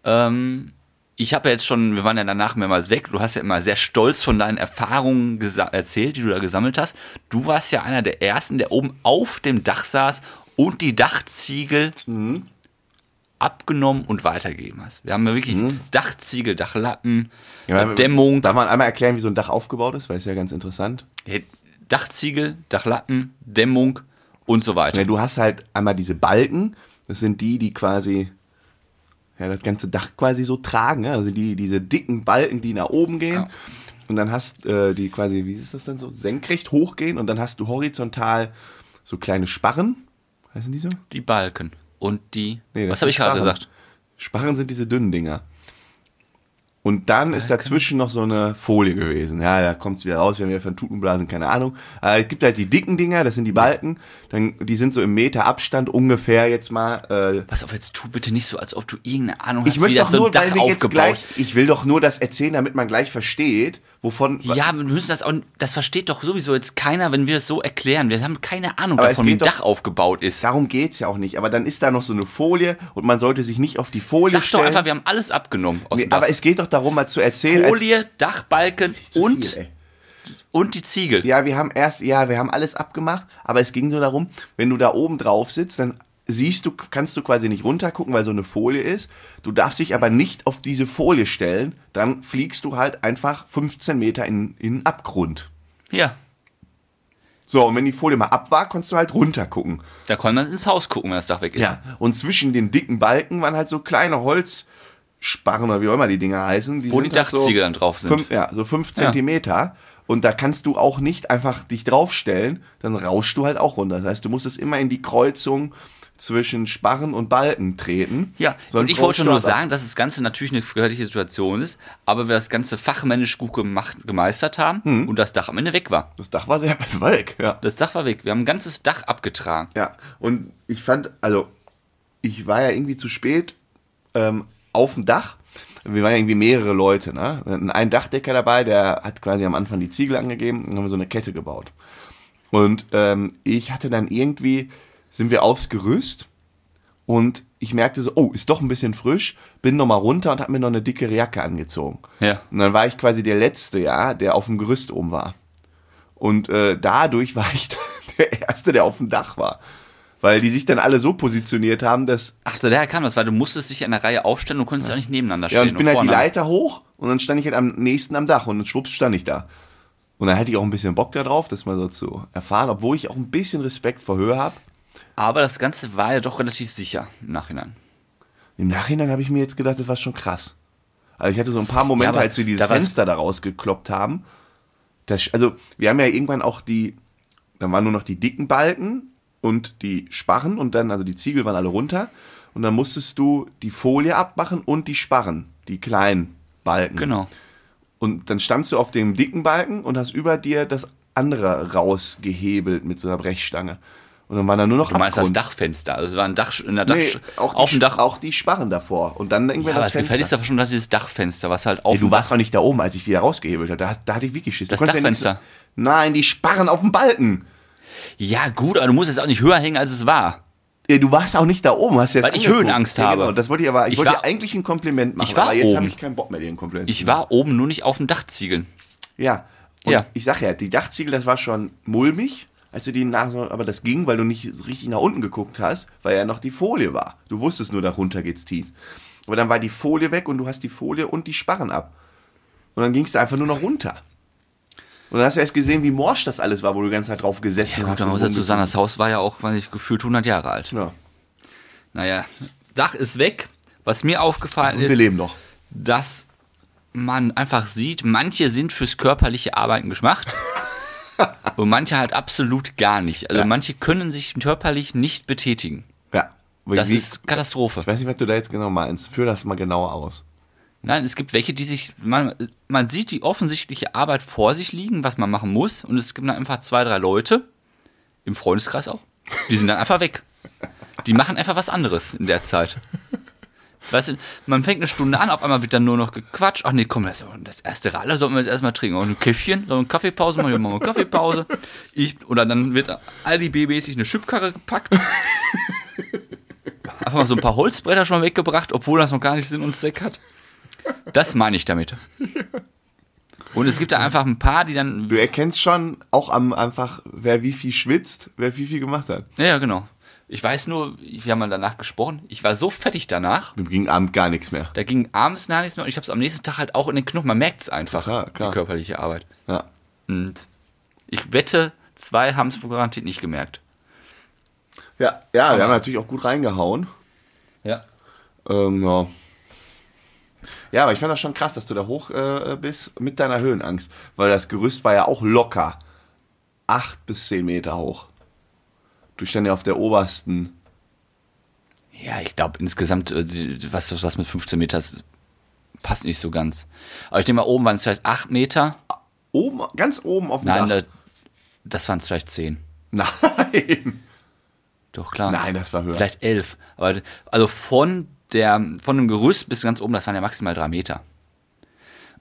Ähm, ich habe ja jetzt schon, wir waren ja danach mehrmals weg. Du hast ja immer sehr stolz von deinen Erfahrungen erzählt, die du da gesammelt hast. Du warst ja einer der ersten, der oben auf dem Dach saß und die Dachziegel abgenommen und weitergegeben hast. Wir haben ja wirklich Dachziegel, Dachlatten, Ja, Dämmung, Darf man einmal erklären, wie so ein Dach aufgebaut ist? Weil es ja ganz interessant. Dachziegel, Dachlatten, Dämmung und so weiter. Ja, du hast halt einmal diese Balken, das sind die, die quasi ja, das ganze Dach quasi so tragen, ja? also die, diese dicken Balken, die nach oben gehen. Ja. Und dann hast äh, die quasi, wie ist das denn so, senkrecht hochgehen und dann hast du horizontal so kleine Sparren. Heißen die so? Die Balken und die. Nee, was habe ich gerade gesagt? Sparren sind diese dünnen Dinger. Und dann ist dazwischen noch so eine Folie gewesen. Ja, da kommt es wieder raus, wir haben wieder von Tutenblasen, keine Ahnung. Aber es gibt halt die dicken Dinger, das sind die Balken. Dann, die sind so im Meter Abstand ungefähr jetzt mal. Äh, Pass auf, jetzt tu bitte nicht so, als ob du irgendeine Ahnung hast, ich möchte wie das doch so nur, weil wir jetzt gleich, ich will doch nur das erzählen, damit man gleich versteht, wovon. Ja, wir müssen das auch, das versteht doch sowieso jetzt keiner, wenn wir es so erklären. Wir haben keine Ahnung Aber davon, es wie ein geht doch- Dach aufgebaut ist. Darum geht's ja auch nicht. Aber dann ist da noch so eine Folie und man sollte sich nicht auf die Folie Sag doch stellen. einfach, wir haben alles abgenommen aus nee, dem Dach. aber es geht doch darum, mal zu erzählen. Folie, Dachbalken Zu und, viel, und die Ziegel. Ja, wir haben erst, ja, wir haben alles abgemacht, aber es ging so darum, wenn du da oben drauf sitzt, dann siehst du, kannst du quasi nicht runtergucken, weil so eine Folie ist. Du darfst dich aber nicht auf diese Folie stellen, dann fliegst du halt einfach 15 Meter in, in den Abgrund. Ja, So, und wenn die Folie mal ab war, konntest du halt runtergucken. da kann man ins Haus gucken, wenn das Dach weg ist. Ja. Und zwischen den dicken Balken waren halt so kleine Holzsparren oder wie auch immer die Dinger heißen. Wo sind die halt so Dachziegel dann drauf sind. Fünf, ja, so fünf Ja. Zentimeter. Und da kannst du auch nicht einfach dich draufstellen, dann rauschst du halt auch runter. Das heißt, du musst es immer in die Kreuzung zwischen Sparren und Balken treten. Ja, und ich wollte rauscht nur sagen, dass das Ganze natürlich eine gefährliche Situation ist, aber wir das Ganze fachmännisch gut gemacht, gemeistert haben Hm. und das Dach am Ende weg war. Das Dach war sehr weit (laughs) weg, ja. Das Dach war weg. Wir haben ein ganzes Dach abgetragen. Ja, und ich fand, also, ich war ja irgendwie zu spät ähm, auf dem Dach. Wir waren ja irgendwie mehrere Leute, ne? Wir hatten einen Dachdecker dabei, der hat quasi am Anfang die Ziegel angegeben und haben wir so eine Kette gebaut. Und ähm, ich hatte dann irgendwie, sind wir aufs Gerüst und ich merkte so, oh, ist doch ein bisschen frisch, bin nochmal runter und habe mir noch eine dickere Jacke angezogen. Ja. Und dann war ich quasi der Letzte, ja, der auf dem Gerüst oben war. Und äh, dadurch war ich (laughs) der Erste, der auf dem Dach war. Weil die sich dann alle so positioniert haben, dass. Ach so, daher kam das, weil du musstest dich in der Reihe aufstellen und konntest ja. auch nicht nebeneinander Ja, stehen. und ich bin halt die. Leiter hoch und dann stand ich halt am nächsten am Dach und dann schwupps stand ich da. Und dann hatte ich auch ein bisschen Bock darauf, das mal so zu erfahren, obwohl ich auch ein bisschen Respekt vor Höhe habe. Aber das Ganze war ja doch relativ sicher im Nachhinein. Im Nachhinein habe ich mir jetzt gedacht, das war schon krass. Also ich hatte so ein paar Momente, aber als wir dieses da Fenster da rausgekloppt haben. Das, also wir haben ja irgendwann auch die, dann waren nur noch die dicken Balken und die Sparren und dann, also die Ziegel waren alle runter. Und dann musstest du die Folie abmachen und die Sparren, die kleinen Balken. Genau. Und dann standst du auf dem dicken Balken und hast über dir das andere rausgehebelt mit so einer Brechstange. Und dann war da nur noch Du meinst das Abgrund. Dachfenster. Also es war ein Dach in der Dach, Nee, auch, auf die, dem Dach. auch die Sparren davor. Und dann irgendwann ja, aber das das gefällt Fenster. ist aber schon dass dieses Dachfenster, was halt auf Ey, du warst noch nicht da oben, als ich die da rausgehebelt habe. Da, da hatte ich wirklich Schiss. Das konntest ja Dachfenster. So, nein, die Sparren auf dem Balken. Ja, gut, aber du musst jetzt auch nicht höher hängen, als es war. Ja, du warst auch nicht da oben. Hast jetzt Weil ich angeguckt. Höhenangst ja, habe. Genau, das wollte ich aber, ich, Ich wollte war- dir eigentlich ein Kompliment machen, Ich war aber jetzt oben. habe ich keinen Bock mehr, dir ein Kompliment Ich war oben nur nicht auf dem Dachziegeln. Ja. Und Ja. ich sag ja, die Dachziegel, das war schon mulmig, als du die nach, aber das ging, weil du nicht richtig nach unten geguckt hast, weil ja noch die Folie war. Du wusstest nur, darunter geht's tief. Aber dann war die Folie weg und du hast die Folie und die Sparren ab. Und dann gingst du einfach nur noch runter. Und dann hast du erst gesehen, wie morsch das alles war, wo du die ganze Zeit drauf gesessen Ja, gut, hast. und muss dazu sagen, das Haus war ja auch, weiß ich, gefühlt 100 Jahre alt. Ja. Naja, Dach ist weg. Was mir aufgefallen wir ist, leben noch. dass man einfach sieht, manche sind fürs körperliche Arbeiten gemacht (laughs) und manche halt absolut gar nicht. Also Ja. manche können sich körperlich nicht betätigen. Ja. Das ist Katastrophe. Ich weiß nicht, was du da jetzt genau meinst. Führ das mal genauer aus. Nein, es gibt welche, die sich, man, man sieht die offensichtliche Arbeit vor sich liegen, was man machen muss, und es gibt dann einfach zwei, drei Leute, im Freundeskreis auch, die sind dann einfach weg. Die machen einfach was anderes in der Zeit. Weißt du, man fängt eine Stunde an, auf einmal wird dann nur noch gequatscht. Ach nee, komm, das, das erste Ralle sollten wir jetzt erstmal trinken. Und ein Käffchen, so eine Kaffeepause, machen wir mal eine Kaffeepause. Ich, oder dann wird Aldi B-mäßig eine Schubkarre gepackt. Einfach mal so ein paar Holzbretter schon mal weggebracht, obwohl das noch gar nicht Sinn und Zweck hat. Das meine ich damit. Und es gibt da einfach ein paar, die dann. Du erkennst schon auch am einfach, wer wie viel schwitzt, wer wie viel gemacht hat. Ja, ja, genau. Ich weiß nur, wir haben danach gesprochen, ich war so fertig danach, Dem ging Abend gar nichts mehr. da ging abends nach nichts mehr und ich habe es am nächsten Tag halt auch in den Knochen. Man merkt es einfach, Klar, klar. die körperliche Arbeit. Ja. Und ich wette, zwei haben es garantiert nicht gemerkt. Ja, ja, wir haben natürlich auch gut reingehauen. Ja. Ähm, ja. Ja, aber ich fand das schon krass, dass du da hoch äh, bist mit deiner Höhenangst. Weil das Gerüst war ja auch locker. Acht bis zehn Meter hoch. Du stand ja auf der obersten. Ja, ich glaube insgesamt, äh, was, was mit 15 Meter ist, passt nicht so ganz. Aber ich denke mal, oben waren es vielleicht 8 Meter. Oben, ganz oben auf dem Nein, Dach. da, das waren es vielleicht 10. Nein. Doch, klar. Nein, das war höher. Vielleicht 11. Aber also von, der, von dem Gerüst bis ganz oben, das waren ja maximal 3 Meter.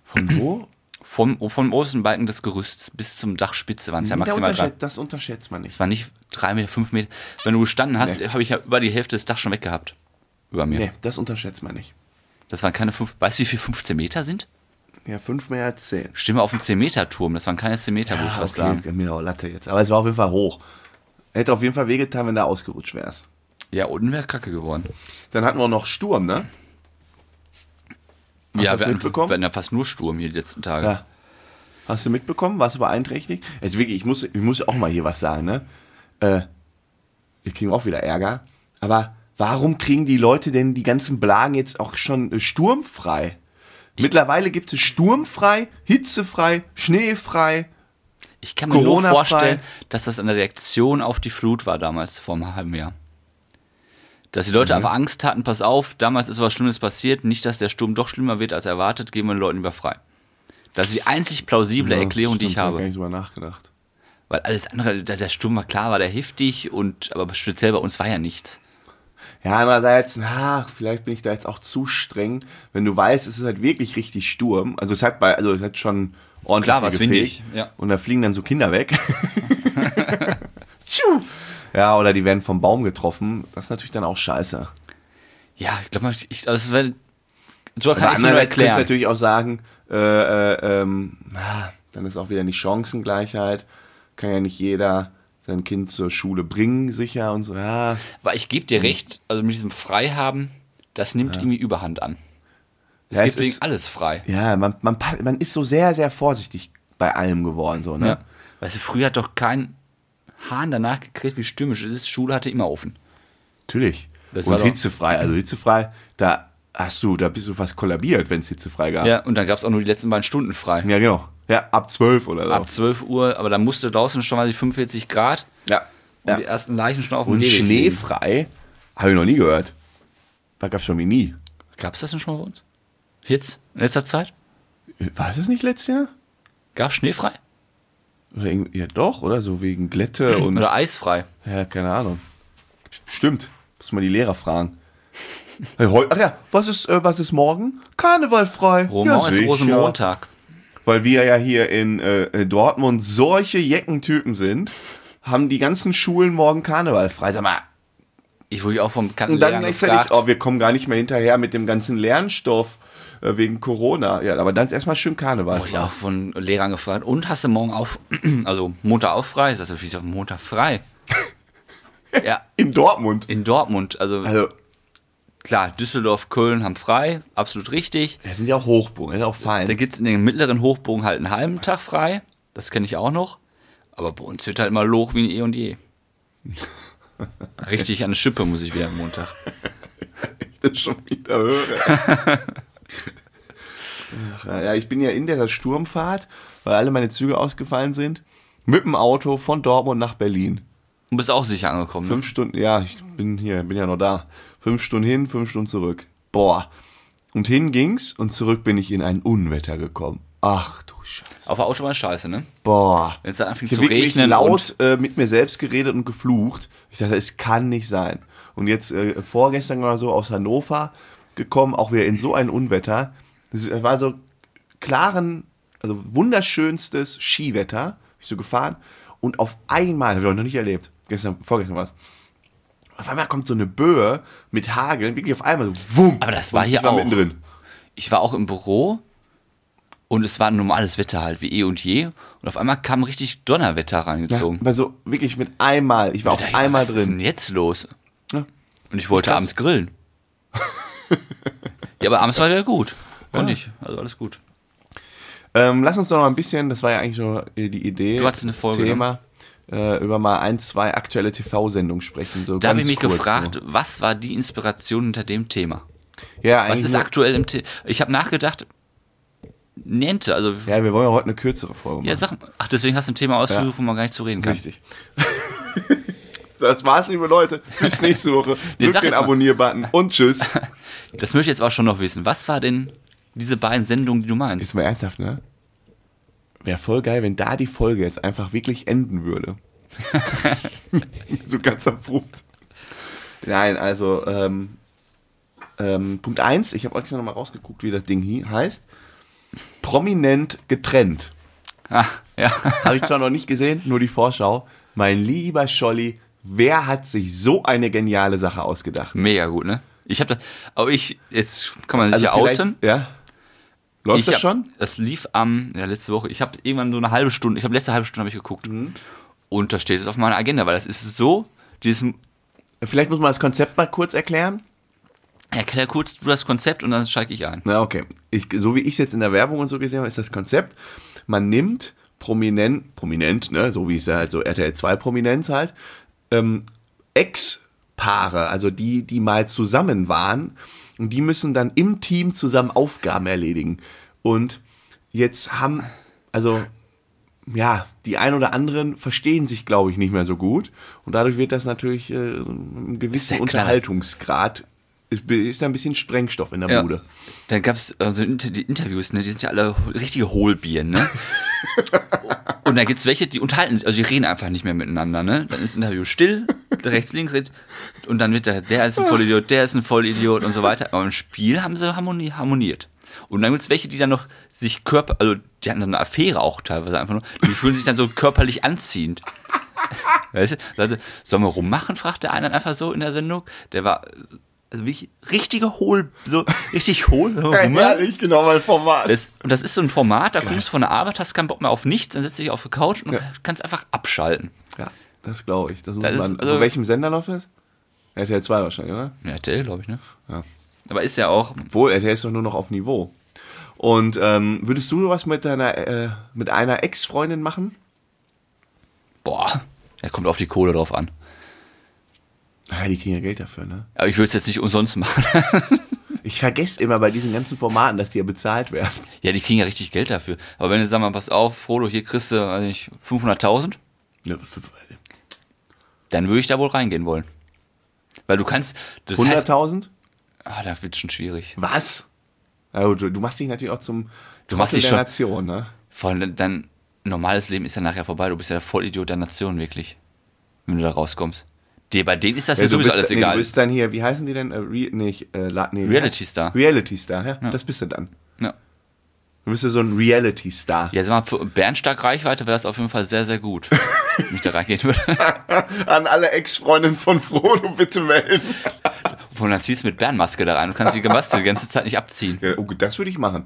Von wo? Vom, vom obersten Balken des Gerüsts bis zum Dachspitze waren es ja maximal 3 unterschätzt, das unterschätzt man nicht. Es war nicht 3 Meter, 5 Meter. Wenn du gestanden hast, Nee. habe ich ja über die Hälfte des Dachs schon weggehabt. Über mir. Nee, das unterschätzt man nicht. Das waren keine 5. Weißt du, wie viel 15 Meter sind? Ja, fünf mehr als zehn. Stimme auf dem 10-Meter-Turm. Das waren keine 10 Meter, würde ich fast sagen. mir auch Latte jetzt. Aber es war auf jeden Fall hoch. Hätte auf jeden Fall wehgetan, wenn da ausgerutscht wärst. Ja, unten wäre kacke geworden. Dann hatten wir noch Sturm, ne? Hast ja, wir hatten, mitbekommen? wir hatten ja fast nur Sturm hier die letzten Tage. Ja. Hast du mitbekommen? Warst du beeinträchtigt? Also wirklich, ich muss, ich muss auch mal hier was sagen, ne? Äh, wir kriegen auch wieder Ärger. Aber warum kriegen die Leute denn die ganzen Blagen jetzt auch schon äh, sturmfrei? Mittlerweile gibt es sturmfrei, hitzefrei, schneefrei. Ich kann mir nur vorstellen, dass das eine Reaktion auf die Flut war damals, vor einem halben Jahr. Dass die Mhm. Leute einfach Angst hatten, pass auf, damals ist was Schlimmes passiert, nicht, dass der Sturm doch schlimmer wird als erwartet, geben wir den Leuten lieber frei. Das ist die einzig plausible Erklärung, die ich Stimmt, hab gar habe. nicht drüber nachgedacht. Weil alles andere, der, der Sturm war klar, war der heftig, und aber speziell bei uns war ja nichts. Ja, andererseits, na, vielleicht bin ich da jetzt auch zu streng, wenn du weißt, es ist halt wirklich richtig Sturm. Also es hat bei, also es hat schon ordentlich Klar, gefegt. windig, ja. Und da fliegen dann so Kinder weg. (laughs) Tschu. Ja, oder die werden vom Baum getroffen. Das ist natürlich dann auch scheiße. Ja, ich glaube, ich, also wär, so kann ich es könntest du erklären. natürlich auch sagen, äh, äh, ähm, na, dann ist auch wieder nicht Chancengleichheit. Kann ja nicht jeder sein Kind zur Schule bringen, sicher und so. Ja, Aber ich gebe Hm. dir recht, also mit diesem Freihaben, das nimmt irgendwie Überhand an. Es Ja, gibt es ist- alles frei. ja man, man, man ist so sehr, sehr vorsichtig bei allem geworden. So, ne? Ja. Weißt du, früher hat doch kein Hahn danach gekriegt, wie stürmisch es ist. Schule hatte immer offen. Natürlich. Das und hitzefrei, also hitzefrei, da hast du, da bist du fast kollabiert, wenn es hitzefrei gab. Ja, und dann gab es auch nur die letzten beiden Stunden frei. Ja, genau. Ja, ab 12 oder so. Ab 12 Uhr, aber da musste draußen schon mal 45 Grad ja. und ja. die ersten Leichen schon auf dem Und Gehweg schneefrei, habe ich noch nie gehört. Da gab es schon nie. Gab es das denn schon mal bei uns? Jetzt, in letzter Zeit? War es das nicht letztes Jahr? Gab es schneefrei? Oder ja doch, oder? So wegen Glätte (laughs) und. Oder eisfrei? Ja, keine Ahnung. Stimmt. Muss mal die Lehrer fragen. Hey, Ach ja, was ist, äh, was ist morgen? Karneval frei. Roman ist sicher. Rosenmontag. Weil wir ja hier in äh, Dortmund solche Jeckentypen sind, haben die ganzen Schulen morgen Karneval frei. Sag mal, Ich wurde auch vom und Kantenlehrer dann gleichzeitig, oh, wir kommen gar nicht mehr hinterher mit dem ganzen Lernstoff. Äh, wegen Corona. Ja, aber dann ist erstmal schön Karneval. Wurde ich auch von Lehrern gefragt. Und hast du morgen auf, (clears throat) also Montag auf frei? Das ist wie auf Montag frei. (laughs) ja. In Dortmund. In Dortmund. Also, also klar, Düsseldorf, Köln haben frei, absolut richtig. Das sind ja auch Hochburgen, das ist auch fein. Da gibt es in den mittleren Hochburgen halt einen halben Tag frei. Das kenne ich auch noch. Aber bei uns wird halt immer Loch wie ein eh und je. (laughs) Richtig an der Schippe muss ich wieder am Montag. ich das schon wieder höre. (laughs) Ach, ja, ich bin ja in der Sturmfahrt, weil alle meine Züge ausgefallen sind, mit dem Auto von Dortmund nach Berlin. Und bist auch sicher angekommen. Fünf ne? Stunden, ja, ich bin hier, bin ja noch da. Fünf Stunden hin, fünf Stunden zurück. Boah. Und hin ging's und zurück bin ich in ein Unwetter gekommen. Ach du Scheiße. Auf der Autobahn scheiße, ne? Boah. Wenn es da anfängt ich zu wirklich regnen. laut äh, mit mir selbst geredet und geflucht. Ich dachte, es kann nicht sein. Und jetzt äh, vorgestern oder so aus Hannover gekommen, auch wieder in so ein Unwetter. Es war so klaren, also wunderschönstes Skiwetter. Bin ich so gefahren. Und auf einmal, habe ich noch nicht erlebt, gestern, vorgestern war es, auf einmal kommt so eine Böe mit Hageln, wirklich auf einmal so, wumm. Aber das war hier war auch. Mittendrin. Ich war auch im Büro und es war ein normales Wetter halt, wie eh und je. Und auf einmal kam richtig Donnerwetter reingezogen. Ja, aber so wirklich mit einmal. Ich war auf einmal was drin. Was ist denn jetzt los? Ja. Und ich wollte abends grillen. (laughs) ja, aber abends war der gut. Konnte ja. ich. Also alles gut. Ähm, lass uns doch noch ein bisschen, das war ja eigentlich so die Idee, du hattest eine Folge, Thema, ne? äh, über mal ein, zwei aktuelle TV-Sendungen sprechen. So da habe ich mich gefragt, nur. was war die Inspiration hinter dem Thema? Ja, was ist aktuell im Thema? Ich habe nachgedacht, Niente, also. Ja, wir wollen ja heute eine kürzere Folge machen. Ja, sag, ach, deswegen hast du ein Thema ausgesucht, ja. wo man gar nicht zu reden kann. Richtig. (laughs) das war's, liebe Leute. Bis (laughs) nächste Woche. Drückt den Abonnier-Button und tschüss. (laughs) Das möchte ich jetzt aber schon noch wissen. Was war denn diese beiden Sendungen, die du meinst? Ist mal ernsthaft, ne? Wäre voll geil, wenn da die Folge jetzt einfach wirklich enden würde. (laughs) so ganz abrupt. Nein, also, ähm, ähm, Punkt 1, ich habe euch noch mal rausgeguckt, wie das Ding hier heißt prominent getrennt. Ach, ja. Habe ich zwar noch nicht gesehen, nur die Vorschau. Mein lieber Scholli, wer hat sich so eine geniale Sache ausgedacht? Mega gut, ne? Ich habe da, aber ich, jetzt kann man sich also ja outen. Ja. Läuft ich das hab, schon? Das lief am, ja, letzte Woche. Ich habe irgendwann so eine halbe Stunde, ich habe letzte halbe Stunde habe ich geguckt. Mhm. Und da steht es auf meiner Agenda, weil das ist so, dieses. Vielleicht muss man das Konzept mal kurz erklären. Erklär kurz du das Konzept und dann steige ich ein. Na, okay. Ich, so wie ich es jetzt in der Werbung und so gesehen habe, ist das Konzept, man nimmt prominent, prominent, ne, so wie es ja halt so RTL 2 Prominenz halt, ähm, Ex-Paare, also die, die mal zusammen waren und die müssen dann im Team zusammen Aufgaben erledigen. Und jetzt haben, also ja, die ein oder anderen verstehen sich, glaube ich, nicht mehr so gut. Und dadurch wird das natürlich äh, einen gewissen Unterhaltungsgrad ist da ein bisschen Sprengstoff in der ja. Bude. Dann gab es also die Interviews, ne, die sind ja alle richtige Hohlbieren, ne? (laughs) und da gibt es welche, die unterhalten sich, also die reden einfach nicht mehr miteinander, ne? Dann ist das Interview still, (laughs) rechts, links, rechts, und dann wird der, der ist ein Vollidiot, der ist ein Vollidiot und so weiter. Aber im Spiel haben sie harmoni harmoniert. Und dann gibt es welche, die dann noch sich körper, also die hatten so eine Affäre auch teilweise einfach nur, die fühlen sich dann so körperlich anziehend. (laughs) Weißt du, also, sollen wir rummachen, fragt der eine einfach so in der Sendung. Der war also wirklich richtige Hohl, so richtig hohl. (laughs) ja, herrlich, genau mein Format. Das, und das ist so ein Format, da kommst du von der Arbeit, hast keinen Bock mehr auf nichts, dann setzt du dich auf die Couch und ja. kannst einfach abschalten. Ja, das glaube ich. Das muss das man, ist, also, auf welchem Sender läuft das? RTL 2 wahrscheinlich, oder? Ja, RTL, glaube ich, ne? Ja. Aber ist ja auch. Obwohl, RTL ist doch nur noch auf Niveau. Und ähm, würdest du was mit deiner, äh, mit einer Ex-Freundin machen? Boah, er kommt auf die Kohle drauf an. Ja, die kriegen ja Geld dafür, ne? Aber ich würde es jetzt nicht umsonst machen. (laughs) ich vergesse immer bei diesen ganzen Formaten, dass die ja bezahlt werden. Ja, die kriegen ja richtig Geld dafür. Aber wenn du sagst mal, pass auf, Frodo, hier kriegst du, weiß nicht, 500.000. Ja, dann würde ich da wohl reingehen wollen. Weil du kannst. 100.000? Ah, da wird schon schwierig. Was? Also, du, du, machst dich natürlich auch zum du machst dich der schon, Nation, ne? Vor allem dein normales Leben ist ja nachher vorbei. Du bist ja der Vollidiot der Nation, wirklich. Wenn du da rauskommst. Die, bei denen ist das ja, ja sowieso bist, alles egal. Nee, du bist dann hier, wie heißen die denn? Äh, Re, nicht, äh, nee, Reality Star. Reality Star, ja, ja, das bist du dann. Ja. Du bist ja so ein Reality Star. Ja, sag mal, für Bernstark Reichweite wäre das auf jeden Fall sehr, sehr gut, wenn ich da reingehen würde. (laughs) An alle Ex-Freundinnen von Frodo bitte melden. Und dann ziehst du mit Bärenmaske da rein und kannst die Maske die ganze Zeit nicht abziehen. Ja, okay, das würde ich machen.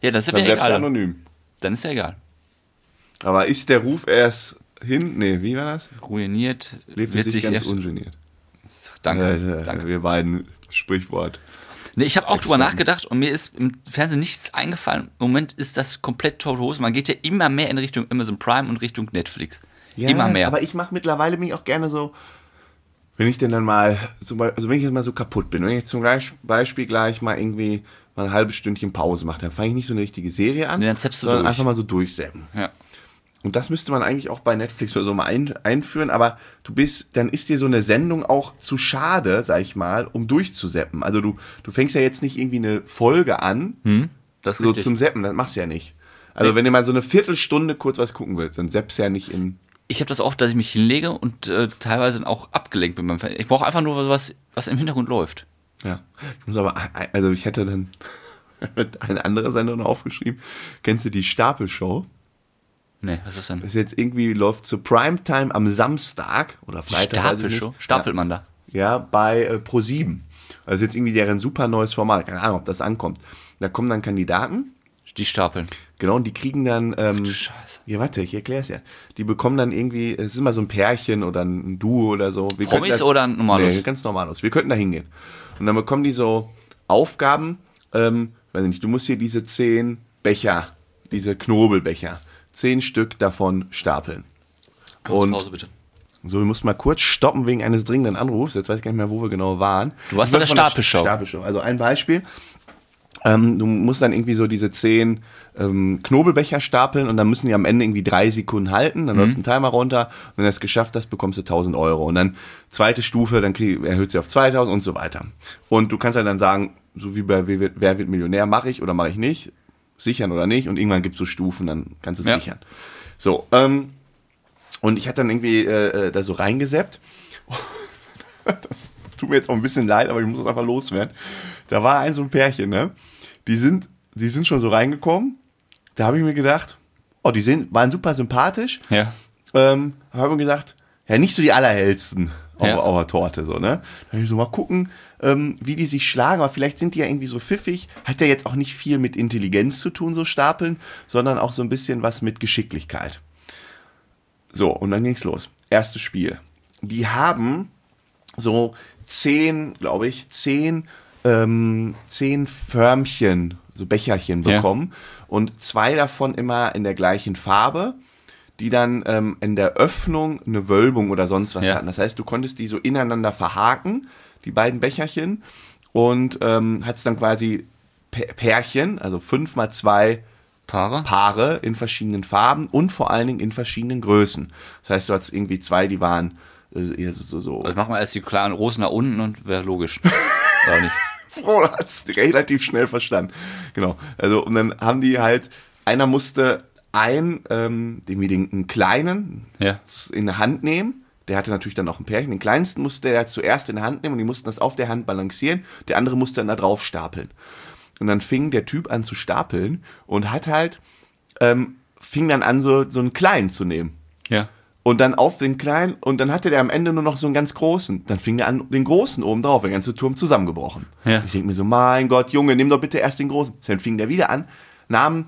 Ja, das ist Dann ja bleibst du egal. anonym. Dann ist ja egal. Aber ist der Ruf erst hin? Nee, wie war das? Ruiniert, Lebt es sich ganz erst- ungeniert. Danke, Äh, danke. Wir beiden Sprichwort. Nee, ich habe auch drüber nachgedacht und mir ist im Fernsehen nichts eingefallen. Im Moment ist das komplett tote Hose. Man geht ja immer mehr in Richtung Amazon Prime und Richtung Netflix. immer mehr. Aber ich mache mittlerweile mich auch gerne so, wenn ich denn dann mal, also wenn ich jetzt mal so kaputt bin, wenn ich zum Beispiel gleich mal irgendwie mal ein halbes Stündchen Pause mache, dann fange ich nicht so eine richtige Serie an, Nee, dann du sondern durch. einfach mal so durchseppen. ja. Und das müsste man eigentlich auch bei Netflix oder so mal ein, einführen, aber du bist, dann ist dir so eine Sendung auch zu schade, sag ich mal, um durchzuseppen. Also du, du fängst ja jetzt nicht irgendwie eine Folge an, Das ist so richtig. zum Seppen, das machst du ja nicht. Also wenn du mal so eine Viertelstunde kurz was gucken willst, dann seppst du ja nicht in ich habe das auch, dass ich mich hinlege und äh, teilweise auch abgelenkt bin beim Fernsehen. Ich brauche einfach nur was, was im Hintergrund läuft. Ja. Ich muss aber, also ich hätte dann (laughs) eine andere Sendung noch aufgeschrieben. Kennst du die Stapelshow? Nee, was ist das denn? Das ist jetzt irgendwie läuft zur Primetime am Samstag oder Freitag. Stapelshow? Stapelt man da? Ja, bei äh, Pro7. Also jetzt irgendwie deren super neues Format. Keine Ahnung, ob das ankommt. Da kommen dann Kandidaten. Die stapeln. Genau, und die kriegen dann, ähm, Scheiße. ja warte, ich erklär's ja. Die bekommen dann irgendwie, es ist immer so ein Pärchen oder ein Duo oder so. Wir Promis das- oder ein normales? Nee, ganz normales. Wir könnten da hingehen. Und dann bekommen die so Aufgaben, ähm, weiß nicht, du musst hier diese zehn Becher, diese Knobelbecher, zehn Stück davon stapeln. Und Pause bitte. so, wir mussten mal kurz stoppen wegen eines dringenden Anrufs. Jetzt weiß ich gar nicht mehr, wo wir genau waren. Du warst bei der Stapelshow. Stapelshow. Also ein Beispiel. Ähm, du musst dann irgendwie so diese zehn ähm, Knobelbecher stapeln und dann müssen die am Ende irgendwie drei Sekunden halten. Dann läuft ein Timer runter. Und wenn du es geschafft hast, bekommst du 1000 Euro. Und dann zweite Stufe, dann krieg, erhöht sie auf 2000 und so weiter. Und du kannst halt dann sagen, so wie bei Wer wird Millionär, mache ich oder mache ich nicht. Sichern oder nicht. Und irgendwann gibt es so Stufen, dann kannst du es Ja. sichern. So, ähm, und ich hatte dann irgendwie äh, äh, da so reingeseppt. (laughs) Das tut mir jetzt auch ein bisschen leid, aber ich muss es einfach loswerden. Da war ein so ein Pärchen, ne? Die sind, die sind schon so reingekommen. Da habe ich mir gedacht, oh, die sind, waren super sympathisch. Ja. Ähm, habe mir gedacht, ja, nicht so die allerhellsten auf, Ja. auf der Torte, so, ne? Da ich so mal gucken, ähm, wie die sich schlagen, aber vielleicht sind die ja irgendwie so pfiffig. Hat ja jetzt auch nicht viel mit Intelligenz zu tun, so stapeln, sondern auch so ein bisschen was mit Geschicklichkeit. So, und dann ging's los. Erstes Spiel. Die haben so zehn, glaube ich, zehn, ähm, zehn Förmchen, so Becherchen Ja. bekommen und zwei davon immer in der gleichen Farbe, die dann ähm, in der Öffnung eine Wölbung oder sonst was Ja. hatten. Das heißt, du konntest die so ineinander verhaken, die beiden Becherchen, und ähm, hattest dann quasi Pä- Pärchen, also fünf mal zwei Paare? Paare in verschiedenen Farben und vor allen Dingen in verschiedenen Größen. Das heißt, du hattest irgendwie zwei, die waren äh, eher so, so, so Also machen wir erst die klaren Rosen nach unten und wäre logisch. (laughs) Oder nicht? froh, du hast relativ schnell verstanden. Genau. Also, und dann haben die halt, einer musste einen, ähm, den, den einen kleinen Ja. in der Hand nehmen. Der hatte natürlich dann auch ein Pärchen. Den kleinsten musste er zuerst in der Hand nehmen und die mussten das auf der Hand balancieren. Der andere musste dann da drauf stapeln. Und dann fing der Typ an zu stapeln und hat halt, ähm, fing dann an, so, so einen kleinen zu nehmen. Ja. Und dann auf den kleinen, und dann hatte der am Ende nur noch so einen ganz großen. Dann fing der an, den großen oben drauf, der ganze Turm zusammengebrochen. Ja. Ich denke mir so, mein Gott, Junge, nimm doch bitte erst den großen. Dann fing der wieder an, nahm,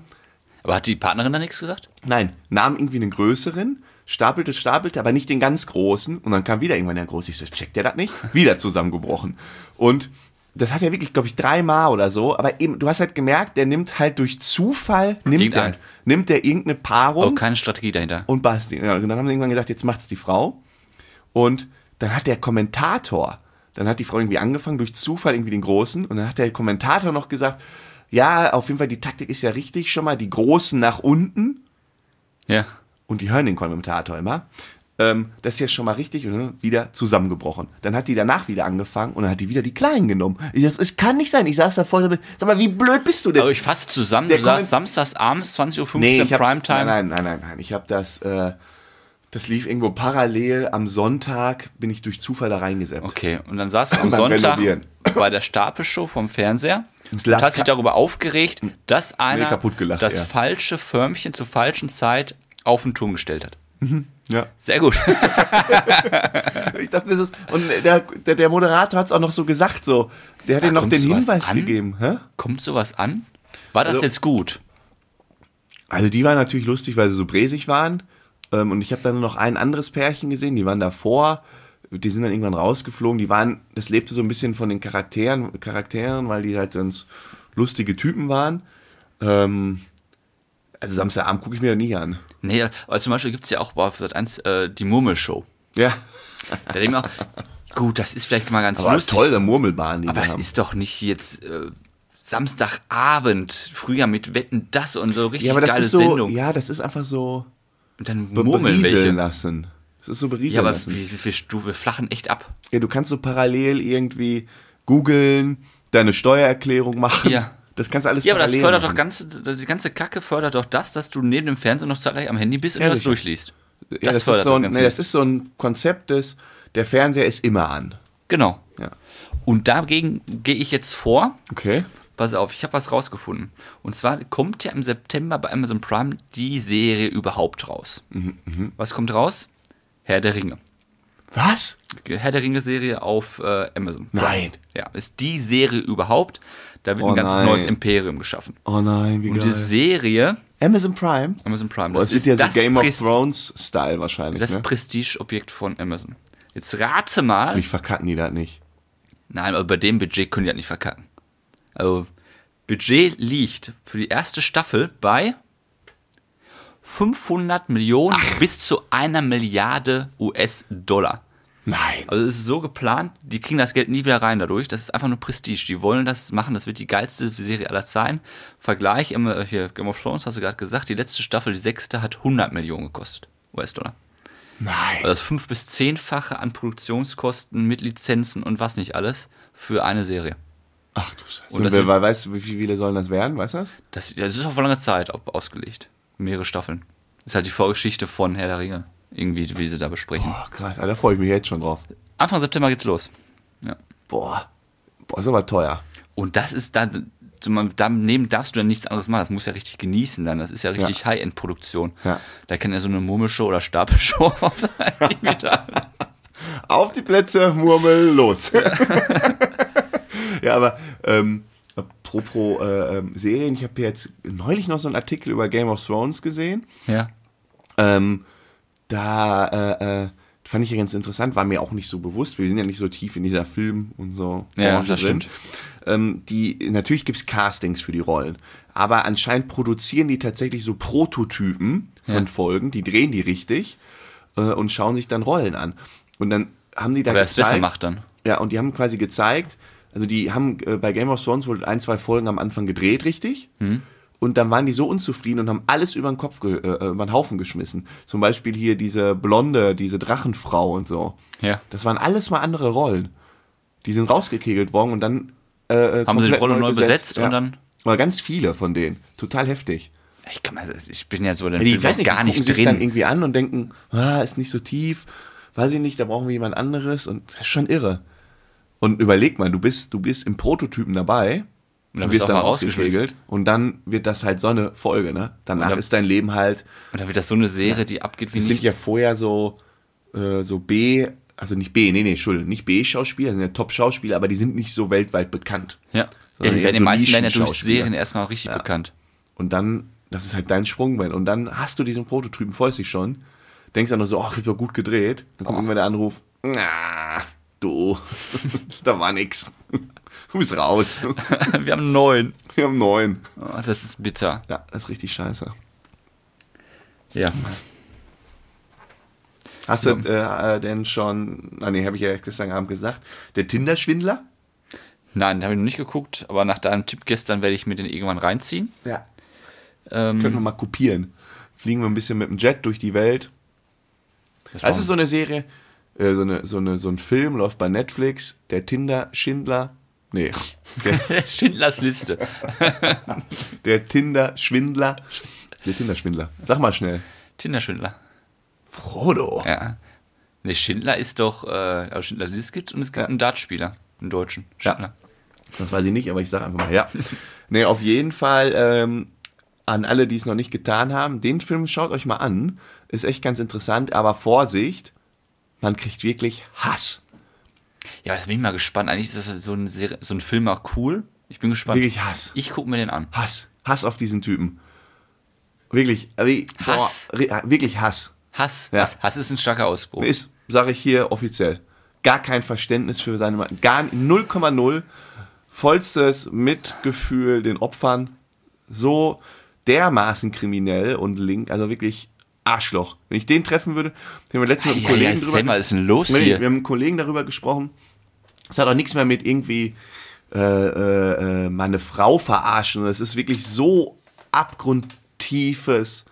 Aber hat die Partnerin da nichts gesagt? nein, nahm irgendwie einen größeren, stapelte, stapelte, aber nicht den ganz großen. Und dann kam wieder irgendwann der große. Ich so, checkt der das nicht? Wieder zusammengebrochen. Und das hat er wirklich, glaube ich, dreimal oder so. Aber eben, du hast halt gemerkt, der nimmt halt durch Zufall, nimmt er, nimmt er irgendeine Paarung Oh, keine Strategie dahinter. und Basti. Ja, und dann haben sie irgendwann gesagt, jetzt macht's die Frau. Und dann hat der Kommentator, dann hat die Frau irgendwie angefangen, durch Zufall irgendwie den Großen. Und dann hat der Kommentator noch gesagt, ja, auf jeden Fall, die Taktik ist ja richtig schon mal, die Großen nach unten. Ja. Und die hören den Kommentator immer. Ähm, das ist ja schon mal richtig und dann wieder zusammengebrochen. Dann hat die danach wieder angefangen und dann hat die wieder die Kleinen genommen. Ich es kann nicht sein. Ich saß da vorne, sag mal, wie blöd bist du denn? Aber ich fasse zusammen, Der du Komment- samstags abends, 20.15 Uhr Nee, Primetime. Nein, nein, nein, nein, nein. Ich habe das, äh, das lief irgendwo parallel. Am Sonntag bin ich durch Zufall da reingesetzt. Okay, und dann saß du (laughs) am Sonntag Renovieren. bei der Stapelshow vom Fernseher Das und hast dich darüber aufgeregt, dass einer gelacht, das ja. falsche Förmchen zur falschen Zeit auf den Turm gestellt hat. Ja. Sehr gut. (laughs) ich dachte, das ist, und der, der, der Moderator hat es auch noch so gesagt, so, der hat Ja, dir noch den Hinweis an? gegeben. Hä? Kommt sowas an? War das Also- jetzt gut? Also die waren natürlich lustig, weil sie so bräsig waren. Ähm, und ich habe dann noch ein anderes Pärchen gesehen, die waren davor. Die sind dann irgendwann rausgeflogen. Die waren, das lebte so ein bisschen von den Charakteren, Charakteren, weil die halt ganz lustige Typen waren. Ähm, also Samstagabend gucke ich mir da nie an. Nee, aber zum Beispiel gibt es ja auch bei Sat 1 äh, die Murmelshow. Ja. Da denke ich mir auch, gut, das ist vielleicht mal ganz Aber lustig. toll, der Murmelbahn, die Aber es ist doch nicht jetzt äh, Samstagabend, früher mit Wetten, das und so richtig ja, aber das geile ist so, Sendung. ja, das ist einfach so Und dann murmeln welche. lassen. Das ist so berieseln Ja, aber lassen. wie, wie viel Stufe flachen echt ab. Ja, du kannst so parallel irgendwie googeln, deine Steuererklärung machen. Ja. Das kannst du alles Ja, aber das fördert machen. doch ganze, die ganze Kacke fördert doch das, dass du neben dem Fernseher noch zeitgleich am Handy bist und Ja, das durchliest. Ja, das das, ist so ein, nee, das ist so ein Konzept des, der Fernseher ist immer an. Genau. Ja. Und dagegen gehe ich jetzt vor. Okay. Pass auf, ich habe was rausgefunden. Und zwar kommt ja im September bei Amazon Prime die Serie überhaupt raus. Mhm, Was kommt raus? Herr der Ringe. Was? Herr der Ringe-Serie auf äh, Amazon. Nein. Ja, ist die Serie überhaupt. Da wird Oh ein ganzes nein. neues Imperium geschaffen. Oh nein, wie Und die geil. Serie, Amazon Prime? Amazon Prime, das das ist ja so das, Game of Thrones-Style wahrscheinlich. das ne? Prestigeobjekt von Amazon. Jetzt rate mal. Vielleicht verkacken die das nicht. Nein, aber bei dem Budget können die halt nicht verkacken. Also, Budget liegt für die erste Staffel bei 500 Millionen bis zu einer Milliarde US-Dollar. Nein. Also es ist so geplant, die kriegen das Geld nie wieder rein dadurch. Das ist einfach nur Prestige. Die wollen das machen, das wird die geilste Serie aller Zeiten. Vergleich, immer hier Game of Thrones, hast du gerade gesagt, die letzte Staffel, die sechste, hat 100 Millionen gekostet. US-Dollar. Nein. Also das fünf- bis zehnfache an Produktionskosten mit Lizenzen und was nicht alles für eine Serie. Ach du Scheiße. Und Und wer, weißt du, wie viele sollen das werden? Weißt du das? Das, das ist auf lange Zeit au- ausgelegt. Mehrere Staffeln. Das ist halt die Vorgeschichte von Herr der Ringe. Irgendwie, wie sie da besprechen. Boah, krass. Da freue ich mich jetzt schon drauf. Anfang September geht's los. Ja. Boah. Boah, ist aber teuer. Und das ist dann, daneben darfst du dann nichts anderes machen. Das muss ja richtig genießen dann. Das ist ja richtig High-End-Produktion. Ja. Da kann ja so eine Murmelshow oder Stapelshow (laughs) auf. Auf die Plätze, Murmel, los. ja, (laughs) aber ähm, apropos äh, ähm, Serien, ich habe jetzt neulich noch so einen Artikel über Game of Thrones gesehen. Ja. Ähm, da äh, äh, fand ich ja ganz interessant, war mir auch nicht so bewusst. Wir sind ja nicht so tief in dieser Film und so. Ja, das stimmt. Ähm, die, natürlich gibt's Castings für die Rollen, aber anscheinend produzieren die tatsächlich so Prototypen von Ja. Folgen, die drehen die richtig äh, und schauen sich dann Rollen an. Und dann haben die da Wer es besser gezeigt, macht dann. ja, und die haben quasi gezeigt, also die haben äh, bei Game of Thrones wohl ein, zwei Folgen am Anfang gedreht, richtig? Hm. Und dann waren die so unzufrieden und haben alles über den Kopf, ge äh, über den Haufen geschmissen. Zum Beispiel hier diese Blonde, diese Drachenfrau und so. Ja. Das waren alles mal andere Rollen. Die sind rausgekegelt worden und dann äh, äh, Haben sie die Rolle neu besetzt und dann- Aber ganz viele von denen. Total heftig. Ich, kann mal, ich bin ja so der Ja, die, weiß nicht, gar die nicht sich dann drin. irgendwie an und denken, ah, ist nicht so tief, weiß ich nicht, da brauchen wir jemand anderes und das ist schon irre. Und überleg mal, du bist, du bist im Prototypen dabei Und dann wirst du dann ausgekegelt und dann wird das halt so eine Folge, ne? Danach dann- ist dein Leben halt, Und dann wird das so eine Serie, die abgeht wie es sind ja vorher so, äh, so B, also nicht B, nee, nee, Entschuldigung, nicht B-Schauspieler, sind ja Top-Schauspieler, aber die sind nicht so weltweit bekannt. ja. ja, die werden die so meisten werden ja durch. Serien erstmal richtig bekannt. Und dann, das ist halt dein Sprungbein. Und dann hast du diesen Prototypen, freust dich schon, denkst dann nur so, ach, ich hab doch gut gedreht. Dann kommt irgendwann der Anruf, na, du, da war nix. Du bist raus. (laughs) Wir haben neun. Wir haben neun. Oh, das ist bitter. Ja, das ist richtig scheiße. Ja. Hast du äh, äh, denn schon, ah nee, habe ich ja gestern Abend gesagt, der Tinder-Schwindler? Nein, habe ich noch nicht geguckt, aber nach deinem Tipp gestern werde ich mir den irgendwann reinziehen. Ja. Das Ähm, können wir mal kopieren. Fliegen wir ein bisschen mit dem Jet durch die Welt. das Das ist so eine Serie, äh, so, eine, so, eine, so ein Film, läuft bei Netflix, der Tinder-Schindler. Nee, der, (laughs) Schindlers Liste. (laughs) der Tinder-Schwindler. Der Tinder-Schwindler. Sag mal schnell. Tinder-Schindler. Frodo. Ja. Ne, Schindler ist doch, äh, also Schindlers Liste gibt und es gibt Ja. einen Dartspieler, einen Deutschen. Ja. Schindler. Das weiß ich nicht, aber ich sag einfach mal ja. nee, auf jeden Fall ähm, an alle, die es noch nicht getan haben, den Film schaut euch mal an. Ist echt ganz interessant, aber Vorsicht, man kriegt wirklich Hass. Ja, jetzt bin ich mal gespannt. Eigentlich ist das so ein, Serie, so ein Film auch cool. Ich bin gespannt. Wirklich Hass. Ich gucke mir den an. Hass. Hass auf diesen Typen. Wirklich. Wie, Hass. Boah, wirklich Hass. Hass. Ja. Hass. Hass ist ein starker Ausbruch. Ist, sage ich hier offiziell, gar kein Verständnis für seine, gar 0,0, vollstes Mitgefühl den Opfern, so dermaßen kriminell und link, also wirklich Arschloch. Wenn ich den treffen würde, wir haben letztens mit einem Kollegen ja, drüber was ist denn los Nee, hier? Wir haben mit einem Kollegen darüber gesprochen. Es hat auch nichts mehr mit irgendwie äh, äh, äh, meine Frau verarschen. Es ist wirklich so abgrundtiefes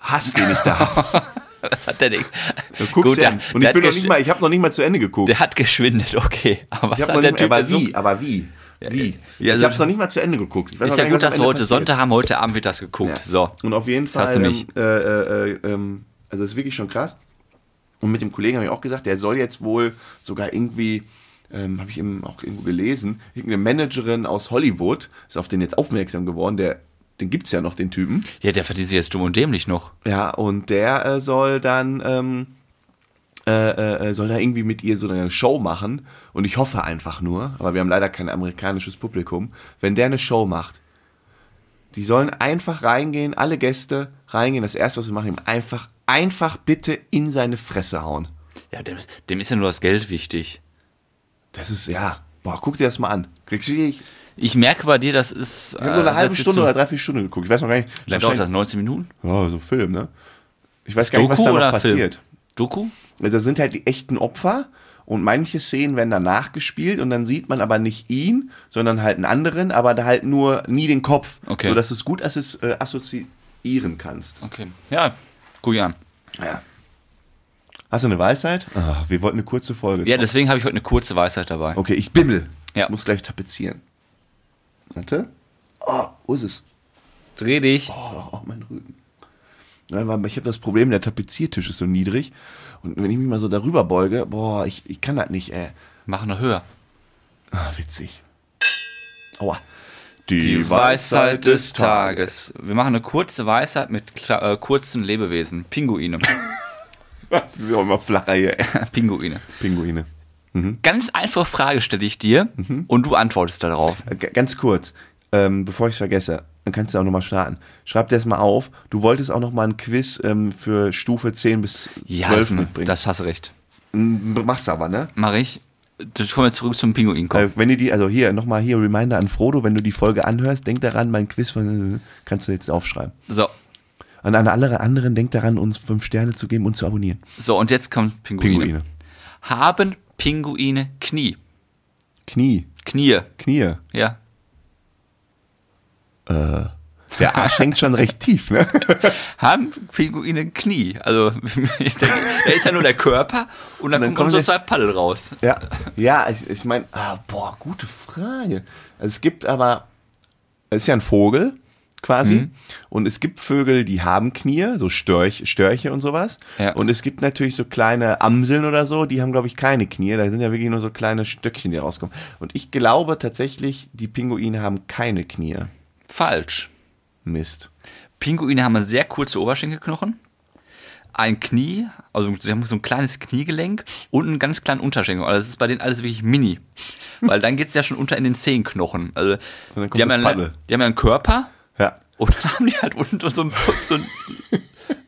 Hass, den ich da habe. Was (laughs) hat der denn? Du guckst Gut, der- Und ich bin noch nicht mal, ich habe noch nicht mal zu Ende geguckt. Der hat geschwindet, okay. Aber ich was noch hat der nicht Typ mal, aber wie, aber wie? Wie? Ja, ich so- habe es noch nicht mal zu Ende geguckt. Ich Ist ja gut, dass wir heute passiert. Sonntag haben. Heute Abend wird das geguckt. Ja. So. Und auf jeden Das Fall, hast du nicht. Ähm, äh, äh, ähm, also es ist wirklich schon krass. Und mit dem Kollegen habe ich auch gesagt, der soll jetzt wohl sogar irgendwie, ähm, habe ich eben auch irgendwo gelesen, irgendeine Managerin aus Hollywood ist auf den jetzt aufmerksam geworden, der, den gibt es ja noch, den Typen. Ja, der verdient sich jetzt dumm und dämlich noch. Ja, und der äh, soll dann, ähm, äh, äh, soll da irgendwie mit ihr so eine Show machen. Und ich hoffe einfach nur, aber wir haben leider kein amerikanisches Publikum, wenn der eine Show macht, die sollen einfach reingehen, alle Gäste reingehen, das erste, was wir machen, ihm einfach, einfach bitte in seine Fresse hauen. Ja, dem, dem ist ja nur das Geld wichtig. Das ist, ja, boah, guck dir das mal an. Kriegst du wirklich, Ich merke bei dir, das ist. ich habe nur eine halbe Stunde oder oder dreiviertel Stunde geguckt. Ich weiß noch gar nicht. Vielleicht dauert das wahrscheinlich- 19 Minuten? Ja, so Film, ne? Ich weiß gar nicht, was Doku da noch oder passiert. Film? Doku? Da sind halt die echten Opfer und manche Szenen werden danach gespielt und dann sieht man aber nicht ihn, sondern halt einen anderen, aber da halt nur nie den Kopf, Okay. sodass du es gut assozi äh, assoziieren kannst. Okay. Ja, guck an. Ja. Hast du eine Weisheit? Ah, wir wollten eine kurze Folge. Ja, deswegen habe ich heute eine kurze Weisheit dabei. okay, ich bimmel. Ja. Muss gleich tapezieren. Warte. Oh, wo ist es? Dreh dich. Oh, oh mein Rücken. Ich habe das Problem, der Tapeziertisch ist so niedrig. Und wenn ich mich mal so darüber beuge, boah, ich, ich kann das nicht, ey. Mach noch höher. Ah, witzig. Aua. Die Weisheit des Tages. Wir machen eine kurze Weisheit mit äh, kurzen Lebewesen. Pinguine. (laughs) Wir haben immer flacher hier. (laughs) Pinguine. Pinguine. Ganz einfache Frage stelle ich dir und du antwortest darauf. G- Ganz kurz, ähm, bevor ich es vergesse, dann kannst du auch nochmal starten. Schreib dir das mal auf. Du wolltest auch nochmal ein Quiz ähm, für Stufe 10 bis 12 Ja, das, mitbringen. das hast du recht. Machst du aber, ne? Mach ich. Das kommen wir zurück zum Pinguin. Äh, wenn ihr die, also hier, nochmal hier Reminder an Frodo, wenn du die Folge anhörst, denk daran, mein Quiz von, äh, kannst du jetzt aufschreiben. So, Und an alle anderen, denk daran, uns fünf Sterne zu geben und zu abonnieren. so und jetzt kommt Pinguine. Pinguine. Haben Pinguine Knie? Knie, Knie, Knie. ja. Der Arsch hängt schon recht tief, ne? (laughs) Haben Pinguine Knie? Also, (laughs) da ist ja nur der Körper und dann, dann kommen so zwei Paddel raus. Ja, ja, ich, ich meine, ah, boah, gute Frage. Also es gibt aber, es ist ja ein Vogel quasi Mhm. und es gibt Vögel, die haben Knie, so Störch, Störche und sowas. Ja. Und es gibt natürlich so kleine Amseln oder so, die haben glaube ich keine Knie, da sind ja wirklich nur so kleine Stöckchen, die rauskommen. Und ich glaube tatsächlich, die Pinguine haben keine Knie. Falsch. Mist. Pinguine haben sehr kurze Oberschenkelknochen, ein Knie, also sie haben so ein kleines Kniegelenk und einen ganz kleinen Unterschenkel. Also das ist bei denen alles wirklich mini. Weil dann geht es ja schon unter in den Zehenknochen. Also die haben, ja, einen- die haben ja einen Körper Ja. und dann haben die halt unten so ein, so ein,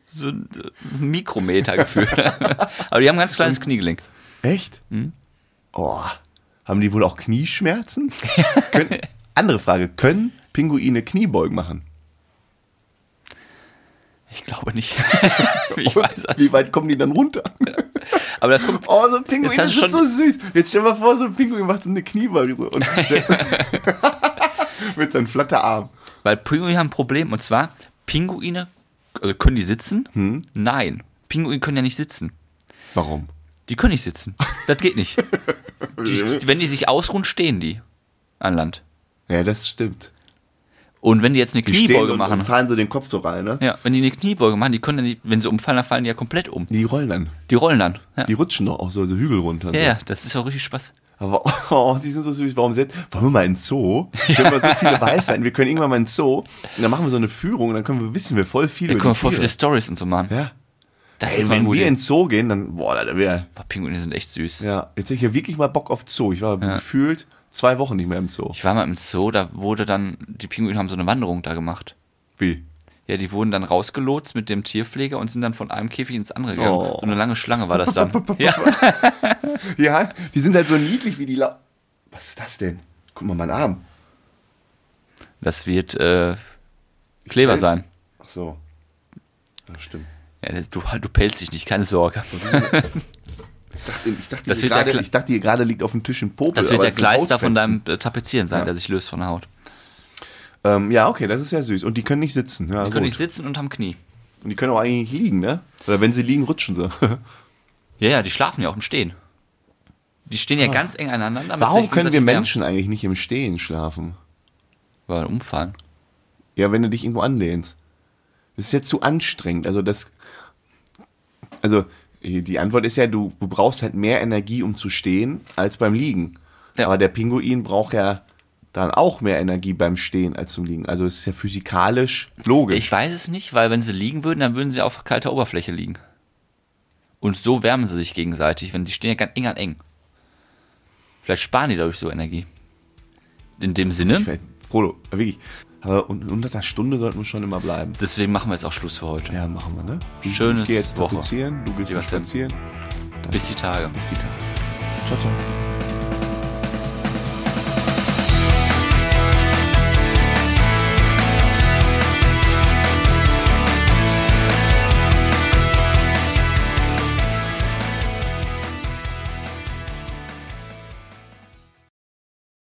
so ein, so ein Mikrometer gefühlt. (laughs) Aber die haben ein ganz kleines Kniegelenk. Echt? Mhm. Oh, haben die wohl auch Knieschmerzen? (laughs) können, andere Frage, können Pinguine Kniebeugen machen? Ich glaube nicht. (laughs) ich weiß das. Wie weit kommen die dann runter? Aber das kommt. Oh, so ein Pinguin hast ist so süß. Jetzt stell mal vor, so ein Pinguin macht so eine Kniebeuge so und (laughs) (laughs) mit seinem Flatterarm. Weil Pinguine haben ein Problem und zwar Pinguine also können die sitzen? Hm? Nein, Pinguine können ja nicht sitzen. Warum? Die können nicht sitzen. Das geht nicht. Die, wenn die sich ausruhen, stehen die an Land. Ja, das stimmt. Und wenn die jetzt eine Die Kniebeuge und, machen, und fahren so den Kopf so rein, ne? ja, wenn die eine Kniebeuge machen, die können dann, wenn sie umfallen, dann fallen die ja komplett um. Die rollen dann. Die rollen dann. Ja, Die rutschen doch auch so, so Hügel runter. ja, so. ja das ist auch richtig Spaß. Aber (laughs) oh, die sind so süß. Warum sind, wollen wir mal in Zoo? Wir haben so (laughs) viele Weisheiten. Wir können irgendwann mal in Zoo. Und dann machen wir so eine Führung und dann können wir, wissen wir voll viel Da können wir voll viele Stories und so machen. Ja. Das Ey, ist wenn wir in Zoo gehen, dann, boah, da wäre, Pinguine sind echt süß. ja, jetzt hätte ich ja wirklich mal Bock auf Zoo. Ich war Ja. gefühlt zwei Wochen nicht mehr im Zoo. Ich war mal im Zoo, da wurde dann, die Pinguine haben so eine Wanderung da gemacht. Wie? Ja, die wurden dann rausgelotst mit dem Tierpfleger und sind dann von einem Käfig ins andere gegangen. Oh. So eine lange Schlange war das dann. (laughs) ja. (laughs) Ja, die sind halt so niedlich wie die La Was ist das denn? Guck mal, mein Arm. Das wird äh, Kleber Äh, sein. Ach so. Ja, stimmt. Ja, du, du pelzt dich nicht, keine Sorge. (laughs) Ich dachte, ich dachte, Das hier wird gerade, ich dachte, hier gerade liegt auf dem Tisch ein Popel. Das wird der Kleister von deinem äh, Tapezieren sein, Ja. der sich löst von der Haut. Ähm, ja, okay, das ist ja süß. Und die können nicht sitzen. Ja, Die können gut. nicht sitzen und haben Knie. Und die können auch eigentlich nicht liegen, ne? Oder wenn sie liegen, rutschen sie. (laughs) Ja, ja, die schlafen ja auch im Stehen. Die stehen ja ganz eng aneinander. Ah. Warum können wir. Menschen eigentlich nicht im Stehen schlafen? Weil umfallen. Ja, wenn du dich irgendwo anlehnst. Das ist ja zu anstrengend. Also das. Also, die Antwort ist ja, du, du brauchst halt mehr Energie, um zu stehen, als beim Liegen. Ja. Aber der Pinguin braucht ja dann auch mehr Energie beim Stehen als zum Liegen. Also es ist ja physikalisch logisch. Ich weiß es nicht, weil wenn sie liegen würden, dann würden sie auf kalter Oberfläche liegen. Und so wärmen sie sich gegenseitig, wenn die stehen ja ganz eng an eng. Vielleicht sparen die dadurch so Energie. In dem Sinne, Ich Frodo, wirklich. Aber un- unter einer Stunde sollten wir schon immer bleiben. deswegen machen wir jetzt auch Schluss für heute. Ja, machen wir, ne? Schönes Ich gehe jetzt Woche. du gehst Sam. spazieren. Bis die Tage. Bis die Tage. Ciao, ciao.